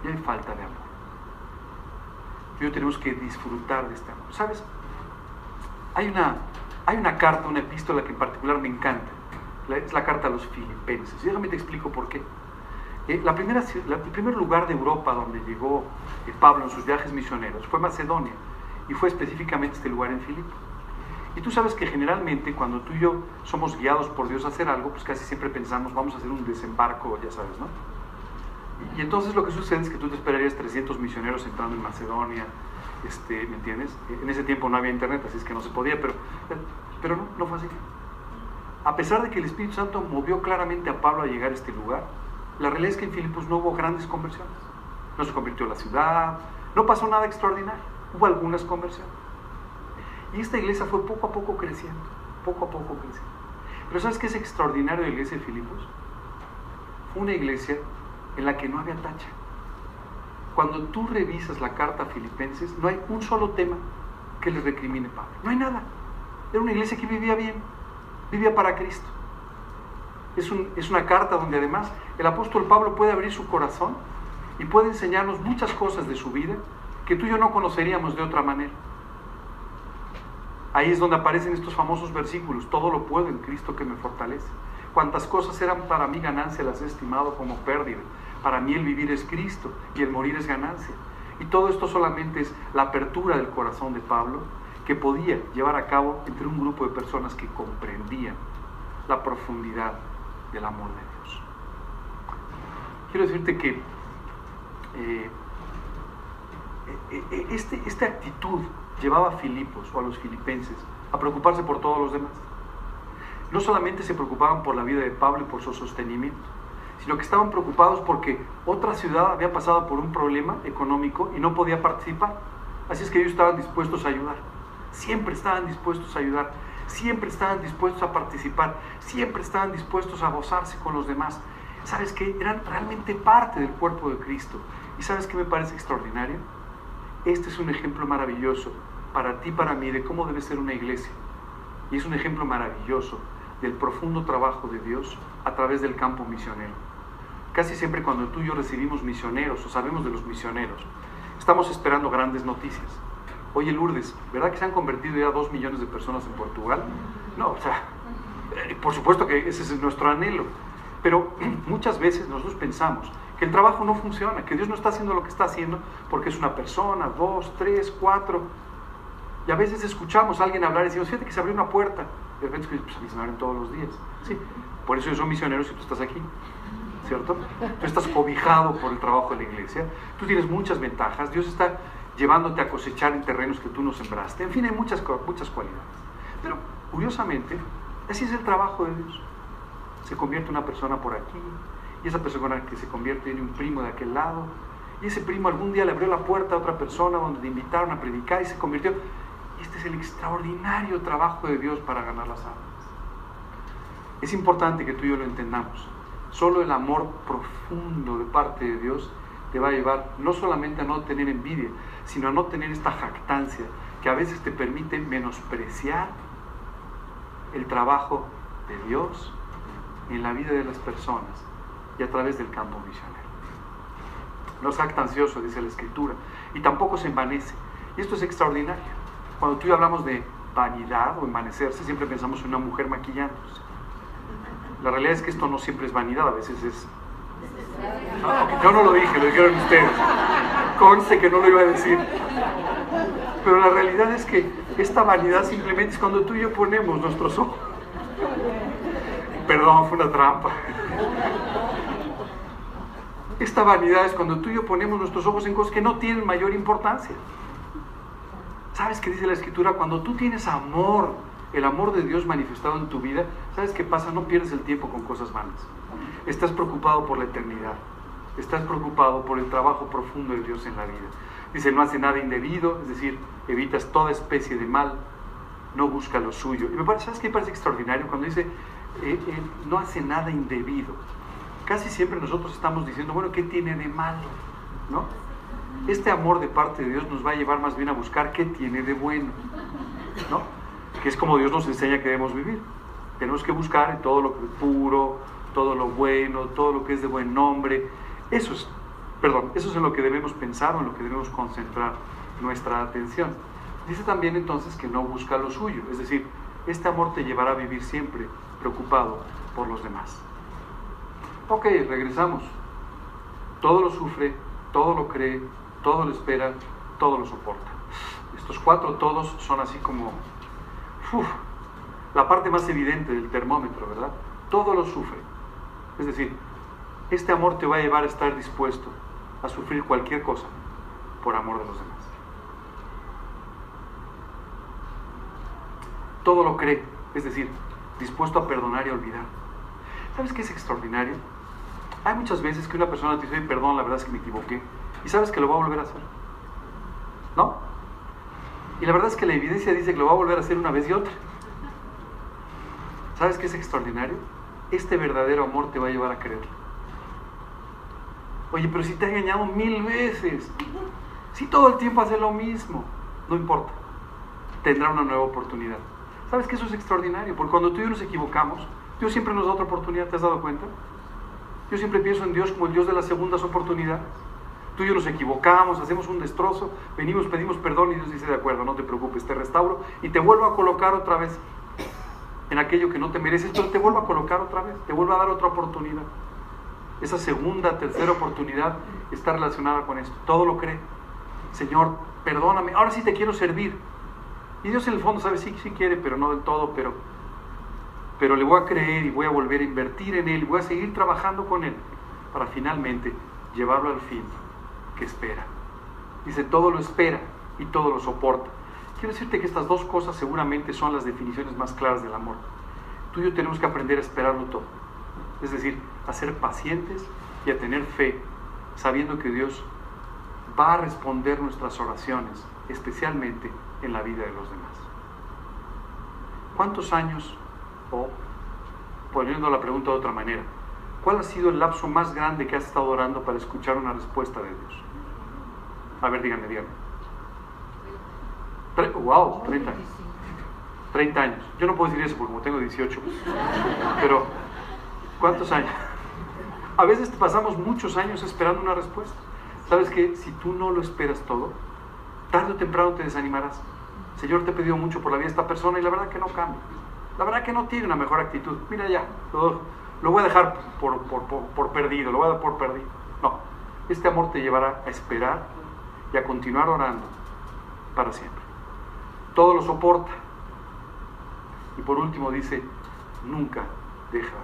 y hay falta de amor. Yo tenemos que disfrutar de este amor. ¿Sabes? Hay una, hay una carta, una epístola que en particular me encanta. Es la carta a los filipenses. Y déjame te explico por qué. Eh, la primera, el primer lugar de Europa donde llegó eh, Pablo en sus viajes misioneros fue Macedonia y fue específicamente este lugar en Filipos. Y tú sabes que generalmente cuando tú y yo somos guiados por Dios a hacer algo, pues casi siempre pensamos, vamos a hacer un desembarco, ya sabes, ¿no? Y entonces lo que sucede es que tú te esperarías 300 misioneros entrando en Macedonia, este, ¿me entiendes? En ese tiempo no había internet, así es que no se podía, pero, pero no, no fue así. A pesar de que el Espíritu Santo movió claramente a Pablo a llegar a este lugar, la realidad es que en Filipos no hubo grandes conversiones. No se convirtió la ciudad, no pasó nada extraordinario. Hubo algunas conversiones. Y esta iglesia fue poco a poco creciendo, poco a poco creciendo. Pero ¿sabes qué es extraordinario de la iglesia de Filipos? Fue una iglesia en la que no había tacha. Cuando tú revisas la carta a Filipenses, no hay un solo tema que le recrimine Pablo. No hay nada. Era una iglesia que vivía bien, vivía para Cristo. Es, es una carta donde además el apóstol Pablo puede abrir su corazón y puede enseñarnos muchas cosas de su vida que tú y yo no conoceríamos de otra manera. Ahí es donde aparecen estos famosos versículos, todo lo puedo en Cristo que me fortalece. Cuantas cosas eran para mí ganancia las he estimado como pérdida. Para mí el vivir es Cristo y el morir es ganancia. Y todo esto solamente es la apertura del corazón de Pablo que podía llevar a cabo entre un grupo de personas que comprendían la profundidad del amor de Dios. Quiero decirte que eh, eh, eh, este, esta actitud llevaba a Filipos o a los filipenses a preocuparse por todos los demás. No solamente se preocupaban por la vida de Pablo y por su sostenimiento, sino que estaban preocupados porque otra ciudad había pasado por un problema económico y no podía participar. Así es que ellos estaban dispuestos a ayudar. Siempre estaban dispuestos a ayudar. Siempre estaban dispuestos a participar. Siempre estaban dispuestos a gozarse con los demás. ¿Sabes qué? Eran realmente parte del cuerpo de Cristo. ¿Y sabes qué me parece extraordinario? Este es un ejemplo maravilloso para ti, para mí, de cómo debe ser una iglesia. Y es un ejemplo maravilloso del profundo trabajo de Dios a través del campo misionero. Casi siempre cuando tú y yo recibimos misioneros o sabemos de los misioneros, estamos esperando grandes noticias. Oye, Lourdes, ¿verdad que se han convertido ya dos millones de personas en Portugal? No, o sea, eh, por supuesto que ese es nuestro anhelo. Pero [clears throat] muchas veces nosotros pensamos que el trabajo no funciona, que Dios no está haciendo lo que está haciendo porque es una persona, dos, tres, cuatro. Y a veces escuchamos a alguien hablar y decimos, fíjate que se abrió una puerta. De repente, pues a mí se me abren todos los días. Sí, por eso yo soy misionero si tú estás aquí. ¿Cierto? Tú estás cobijado por el trabajo de la iglesia. Tú tienes muchas ventajas. Dios está llevándote a cosechar en terrenos que tú no sembraste. En fin, hay muchas, muchas cualidades. Pero, curiosamente, así es el trabajo de Dios. Se convierte una persona por aquí, y esa persona que se convierte en un primo de aquel lado, y ese primo algún día le abrió la puerta a otra persona donde le invitaron a predicar y se convirtió. Este es el extraordinario trabajo de Dios para ganar las almas. Es importante que tú y yo lo entendamos. Solo el amor profundo de parte de Dios te va a llevar no solamente a no tener envidia, sino a no tener esta jactancia que a veces te permite menospreciar el trabajo de Dios en la vida de las personas y a través del campo misionero. No es jactancioso, dice la Escritura, y tampoco se envanece. Y esto es extraordinario. Cuando tú y yo hablamos de vanidad o envanecerse, siempre pensamos en una mujer maquillándose. La realidad es que esto no siempre es vanidad, a veces es... Yo no lo dije, lo dijeron ustedes. Conste que no lo iba a decir. Pero la realidad es que esta vanidad simplemente es cuando tú y yo ponemos nuestros ojos. Perdón, fue una trampa. Esta vanidad es cuando tú y yo ponemos nuestros ojos en cosas que no tienen mayor importancia. ¿Sabes qué dice la escritura? Cuando tú tienes amor, el amor de Dios manifestado en tu vida, ¿sabes qué pasa? No pierdes el tiempo con cosas vanas. Estás preocupado por la eternidad. Estás preocupado por el trabajo profundo de Dios en la vida. Dice, no hace nada indebido, es decir, evitas toda especie de mal, no busca lo suyo. Y me parece, ¿sabes qué me parece extraordinario? Cuando dice, eh, eh, no hace nada indebido. Casi siempre nosotros estamos diciendo, bueno, ¿qué tiene de malo? ¿No? Este amor de parte de Dios nos va a llevar más bien a buscar qué tiene de bueno. ¿No? Que es como Dios nos enseña que debemos vivir. Tenemos que buscar en todo lo puro, todo lo bueno, todo lo que es de buen nombre. Eso es Perdón, eso es en lo que debemos pensar o en lo que debemos concentrar nuestra atención. Dice también entonces que no busca lo suyo, es decir, este amor te llevará a vivir siempre preocupado por los demás. Ok, regresamos. Todo lo sufre, todo lo cree, todo lo espera, todo lo soporta. Estos cuatro todos son así como la parte más evidente del termómetro, ¿verdad? Todo lo sufre. Es decir, este amor te va a llevar a estar dispuesto a sufrir cualquier cosa por amor de los demás. Todo lo cree, es decir, dispuesto a perdonar y olvidar. ¿Sabes qué es extraordinario? Hay muchas veces que una persona te dice, perdón, la verdad es que me equivoqué, y sabes que lo va a volver a hacer. ¿No? Y la verdad es que la evidencia dice que lo va a volver a hacer una vez y otra. ¿Sabes qué es extraordinario? Este verdadero amor te va a llevar a creerlo. Oye, pero si te ha engañado mil veces, si todo el tiempo hace lo mismo, no importa, tendrá una nueva oportunidad. ¿Sabes que eso es extraordinario? Porque cuando tú y yo nos equivocamos, Dios siempre nos da otra oportunidad, ¿te has dado cuenta? Yo siempre pienso en Dios como el Dios de las segundas oportunidades. Tú y yo nos equivocamos, hacemos un destrozo, venimos, pedimos perdón y Dios dice, de acuerdo, no te preocupes, te restauro y te vuelvo a colocar otra vez en aquello que no te mereces, pero te vuelvo a colocar otra vez, te vuelvo a dar otra oportunidad esa segunda, tercera oportunidad está relacionada con esto. Todo lo cree. Señor, perdóname, ahora sí te quiero servir. Y Dios en el fondo sabe, sí, sí quiere, pero no del todo, pero, pero le voy a creer y voy a volver a invertir en Él, voy a seguir trabajando con Él para finalmente llevarlo al fin que espera. Dice, todo lo espera y todo lo soporta. Quiero decirte que estas dos cosas seguramente son las definiciones más claras del amor. Tú y yo tenemos que aprender a esperarlo todo. Es decir, a ser pacientes y a tener fe, sabiendo que Dios va a responder nuestras oraciones, especialmente en la vida de los demás. ¿Cuántos años, o poniendo la pregunta de otra manera, cuál ha sido el lapso más grande que has estado orando para escuchar una respuesta de Dios? A ver, díganme, díganme. Wow, 30 años. 30 años. Yo no puedo decir eso porque como tengo 18, pero ¿cuántos años? A veces pasamos muchos años esperando una respuesta. ¿Sabes que Si tú no lo esperas todo, tarde o temprano te desanimarás. Señor, te he pedido mucho por la vida de esta persona y la verdad que no cambia. La verdad que no tiene una mejor actitud. Mira ya, lo, voy a dejar por, por perdido, lo voy a dar por perdido. No, este amor te llevará a esperar y a continuar orando para siempre. Todo lo soporta. Y por último dice, nunca deja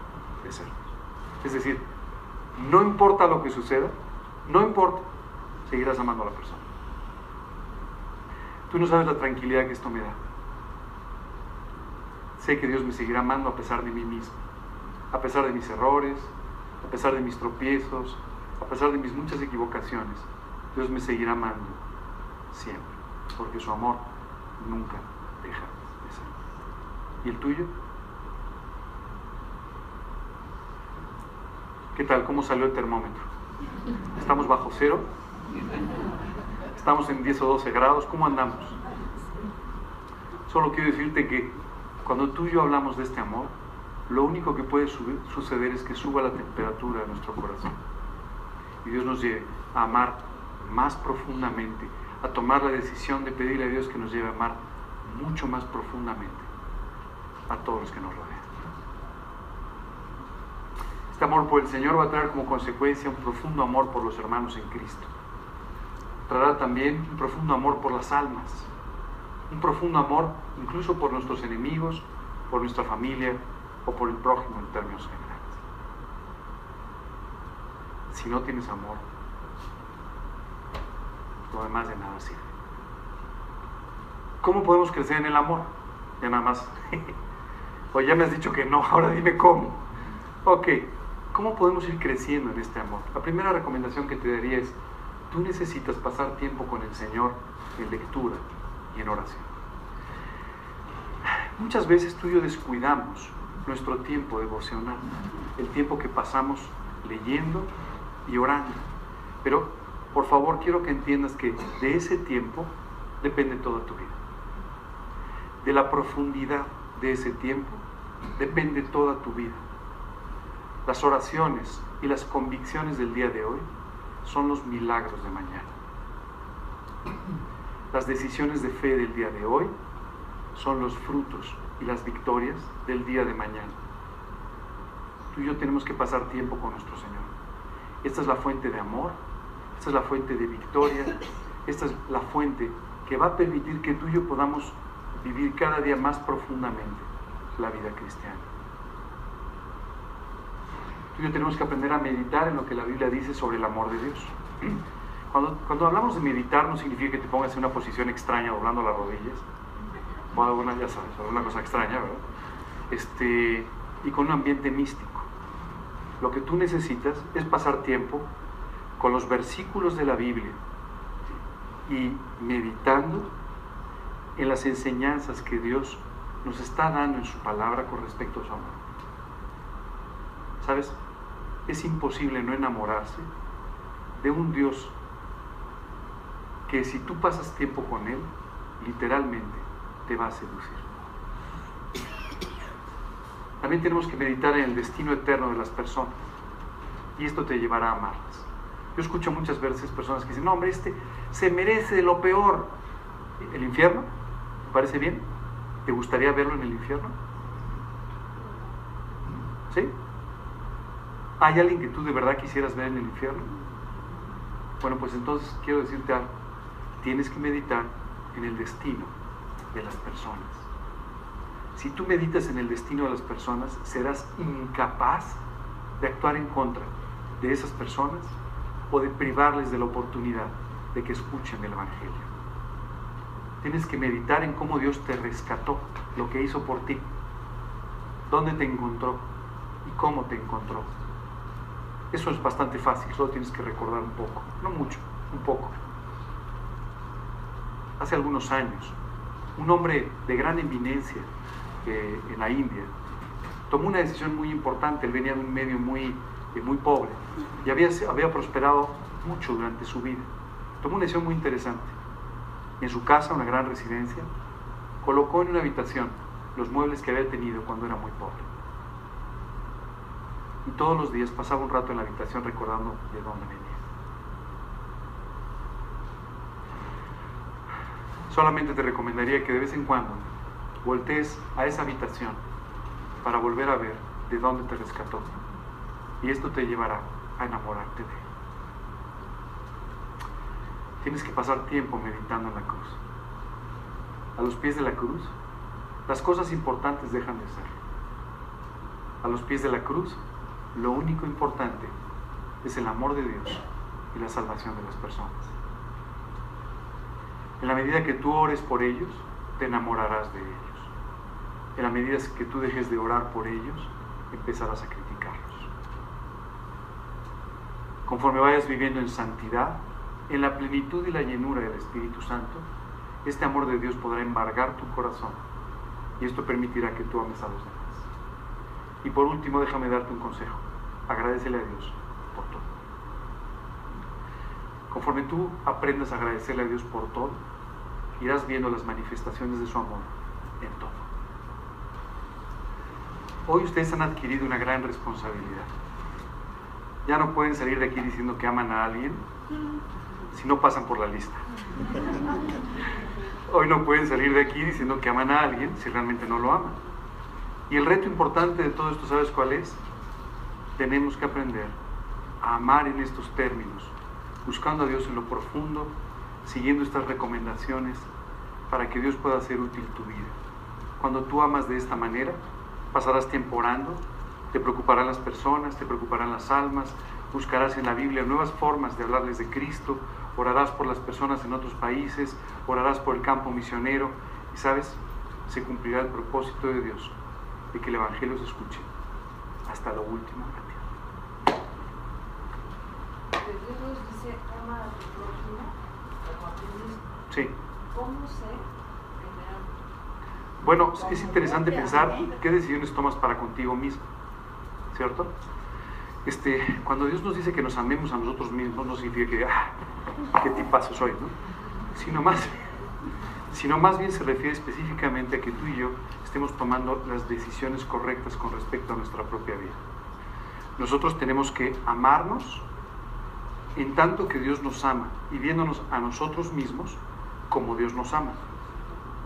de ser. Es decir, no importa lo que suceda, no importa, seguirás amando a la persona. Tú no sabes la tranquilidad que esto me da. Sé que Dios me seguirá amando a pesar de mí mismo, a pesar de mis errores, a pesar de mis tropiezos, a pesar de mis muchas equivocaciones. Dios me seguirá amando siempre, porque su amor nunca deja de ser. ¿Y el tuyo? ¿Qué tal? ¿Cómo salió el termómetro? ¿Estamos bajo cero? ¿Estamos en 10 o 12 grados? ¿Cómo andamos? Solo quiero decirte que cuando tú y yo hablamos de este amor, lo único que puede suceder es que suba la temperatura de nuestro corazón. Y Dios nos lleve a amar más profundamente, a tomar la decisión de pedirle a Dios que nos lleve a amar mucho más profundamente a todos los que nos rodean. Este amor por el Señor va a traer como consecuencia un profundo amor por los hermanos en Cristo. Traerá también un profundo amor por las almas. un profundo amor incluso por nuestros enemigos, por nuestra familia o por el prójimo en términos generales. Si no tienes amor, lo demás de nada sirve. ¿Cómo podemos crecer en el amor? Ya nada más. [laughs] o ya me has dicho que no, [laughs] ahora dime cómo. Ok, ¿cómo podemos ir creciendo en este amor? La primera recomendación que te daría es, tú necesitas pasar tiempo con el Señor en lectura y en oración. Muchas veces tú y yo descuidamos nuestro tiempo devocional, el tiempo que pasamos leyendo y orando. Pero por favor quiero que entiendas que de ese tiempo depende toda tu vida. De la profundidad de ese tiempo depende toda tu vida. Las oraciones y las convicciones del día de hoy son los milagros de mañana. Las decisiones de fe del día de hoy son los frutos y las victorias del día de mañana. Tú y yo tenemos que pasar tiempo con nuestro Señor. Esta es la fuente de amor, esta es la fuente de victoria, esta es la fuente que va a permitir que tú y yo podamos vivir cada día más profundamente la vida cristiana. Tú y yo tenemos que aprender a meditar en lo que la Biblia dice sobre el amor de Dios. Cuando, cuando hablamos de meditar no significa que te pongas en una posición extraña doblando las rodillas, o alguna, ya sabes, alguna cosa extraña, ¿verdad? Este, y con un ambiente místico. Lo que tú necesitas es pasar tiempo con los versículos de la Biblia y meditando en las enseñanzas que Dios nos está dando en su palabra con respecto a su amor. ¿Sabes? Es imposible no enamorarse de un Dios que si tú pasas tiempo con Él, literalmente te va a seducir. También tenemos que meditar en el destino eterno de las personas y esto te llevará a amarlas. Yo escucho muchas veces personas que dicen, no hombre, este se merece lo peor. ¿El infierno? ¿Te parece bien? ¿Te gustaría verlo en el infierno? ¿Sí? ¿Hay alguien que tú de verdad quisieras ver en el infierno? Bueno, pues entonces quiero decirte algo. Tienes que meditar en el destino de las personas. Si tú meditas en el destino de las personas, serás incapaz de actuar en contra de esas personas o de privarles de la oportunidad de que escuchen el Evangelio. Tienes que meditar en cómo Dios te rescató, lo que hizo por ti, dónde te encontró y cómo te encontró. Eso es bastante fácil, solo tienes que recordar un poco, no mucho, un poco. Hace algunos años, un hombre de gran eminencia eh, en la India tomó una decisión muy importante. Él venía de un medio muy, eh, muy pobre y había, había prosperado mucho durante su vida. Tomó una decisión muy interesante. En su casa, una gran residencia, colocó en una habitación los muebles que había tenido cuando era muy pobre. Y todos los días pasaba un rato en la habitación recordando de dónde venía. Solamente te recomendaría que de vez en cuando voltees a esa habitación para volver a ver de dónde te rescató. Y esto te llevará a enamorarte de él. Tienes que pasar tiempo meditando en la cruz. A los pies de la cruz, las cosas importantes dejan de ser. A los pies de la cruz, lo único importante es el amor de Dios y la salvación de las personas. En la medida que tú ores por ellos, te enamorarás de ellos. En la medida que tú dejes de orar por ellos, empezarás a criticarlos. Conforme vayas viviendo en santidad, en la plenitud y la llenura del Espíritu Santo, este amor de Dios podrá embargar tu corazón y esto permitirá que tú ames a los demás. Y por último, déjame darte un consejo. Agradecele a Dios por todo. Conforme tú aprendas a agradecerle a Dios por todo, irás viendo las manifestaciones de su amor en todo. Hoy ustedes han adquirido una gran responsabilidad. Ya no pueden salir de aquí diciendo que aman a alguien si no pasan por la lista. [laughs] Hoy no pueden salir de aquí diciendo que aman a alguien si realmente no lo aman. Y el reto importante de todo esto, ¿sabes cuál es? Tenemos que aprender a amar en estos términos buscando a Dios en lo profundo, siguiendo estas recomendaciones para que Dios pueda hacer útil tu vida. Cuando tú amas de esta manera, pasarás tiempo orando, te preocuparán las personas, te preocuparán las almas, buscarás en la Biblia nuevas formas de hablarles de Cristo, orarás por las personas en otros países, orarás por el campo misionero y sabes, se cumplirá el propósito de Dios de que el Evangelio se escuche hasta lo último Dios nos dice, ama a tu prójimo como a ti mismo. Sí. ¿Cómo sé Bueno, es interesante pensar qué decisiones tomas para contigo mismo, ¿cierto? Este, cuando Dios nos dice que nos amemos a nosotros mismos, no significa que, ah, qué tipazo soy, ¿no? Sino más, sino más bien se refiere específicamente a que tú y yo estemos tomando las decisiones correctas con respecto a nuestra propia vida. Nosotros tenemos que amarnos en tanto que Dios nos ama y viéndonos a nosotros mismos como Dios nos ama,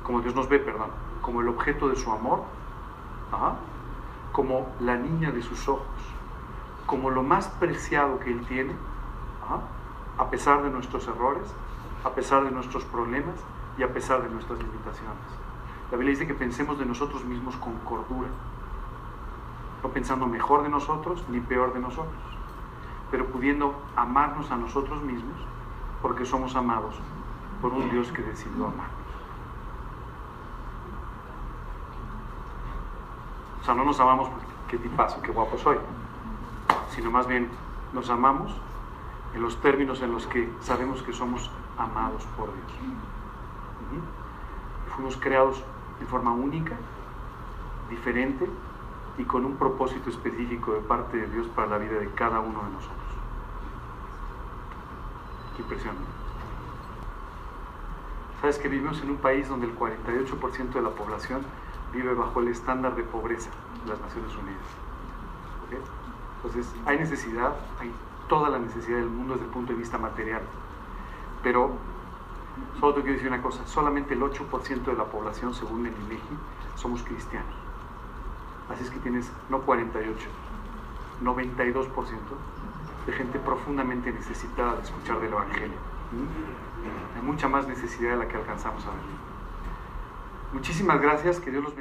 como Dios nos ve, perdón, como el objeto de su amor, como la niña de sus ojos, como lo más preciado que Él tiene, a pesar de nuestros errores, a pesar de nuestros problemas y a pesar de nuestras limitaciones. La Biblia dice que pensemos de nosotros mismos con cordura, no pensando mejor de nosotros ni peor de nosotros pero pudiendo amarnos a nosotros mismos porque somos amados por un Dios que decidió amarnos. O sea, no nos amamos porque qué tipazo, qué guapo soy, sino más bien nos amamos en los términos en los que sabemos que somos amados por Dios. Fuimos creados de forma única, diferente, y con un propósito específico de parte de Dios para la vida de cada uno de nosotros. Qué impresionante. Sabes que vivimos en un país donde el 48% de la población vive bajo el estándar de pobreza de las Naciones Unidas. Entonces, hay necesidad, hay toda la necesidad del mundo desde el punto de vista material. Pero solo te quiero decir una cosa, solamente el 8% de la población, según el INEGI, somos cristianos. Así es que tienes no 48, 92% de gente profundamente necesitada de escuchar del Evangelio. Hay mucha más necesidad de la que alcanzamos a ver. Muchísimas gracias, que Dios los bendiga.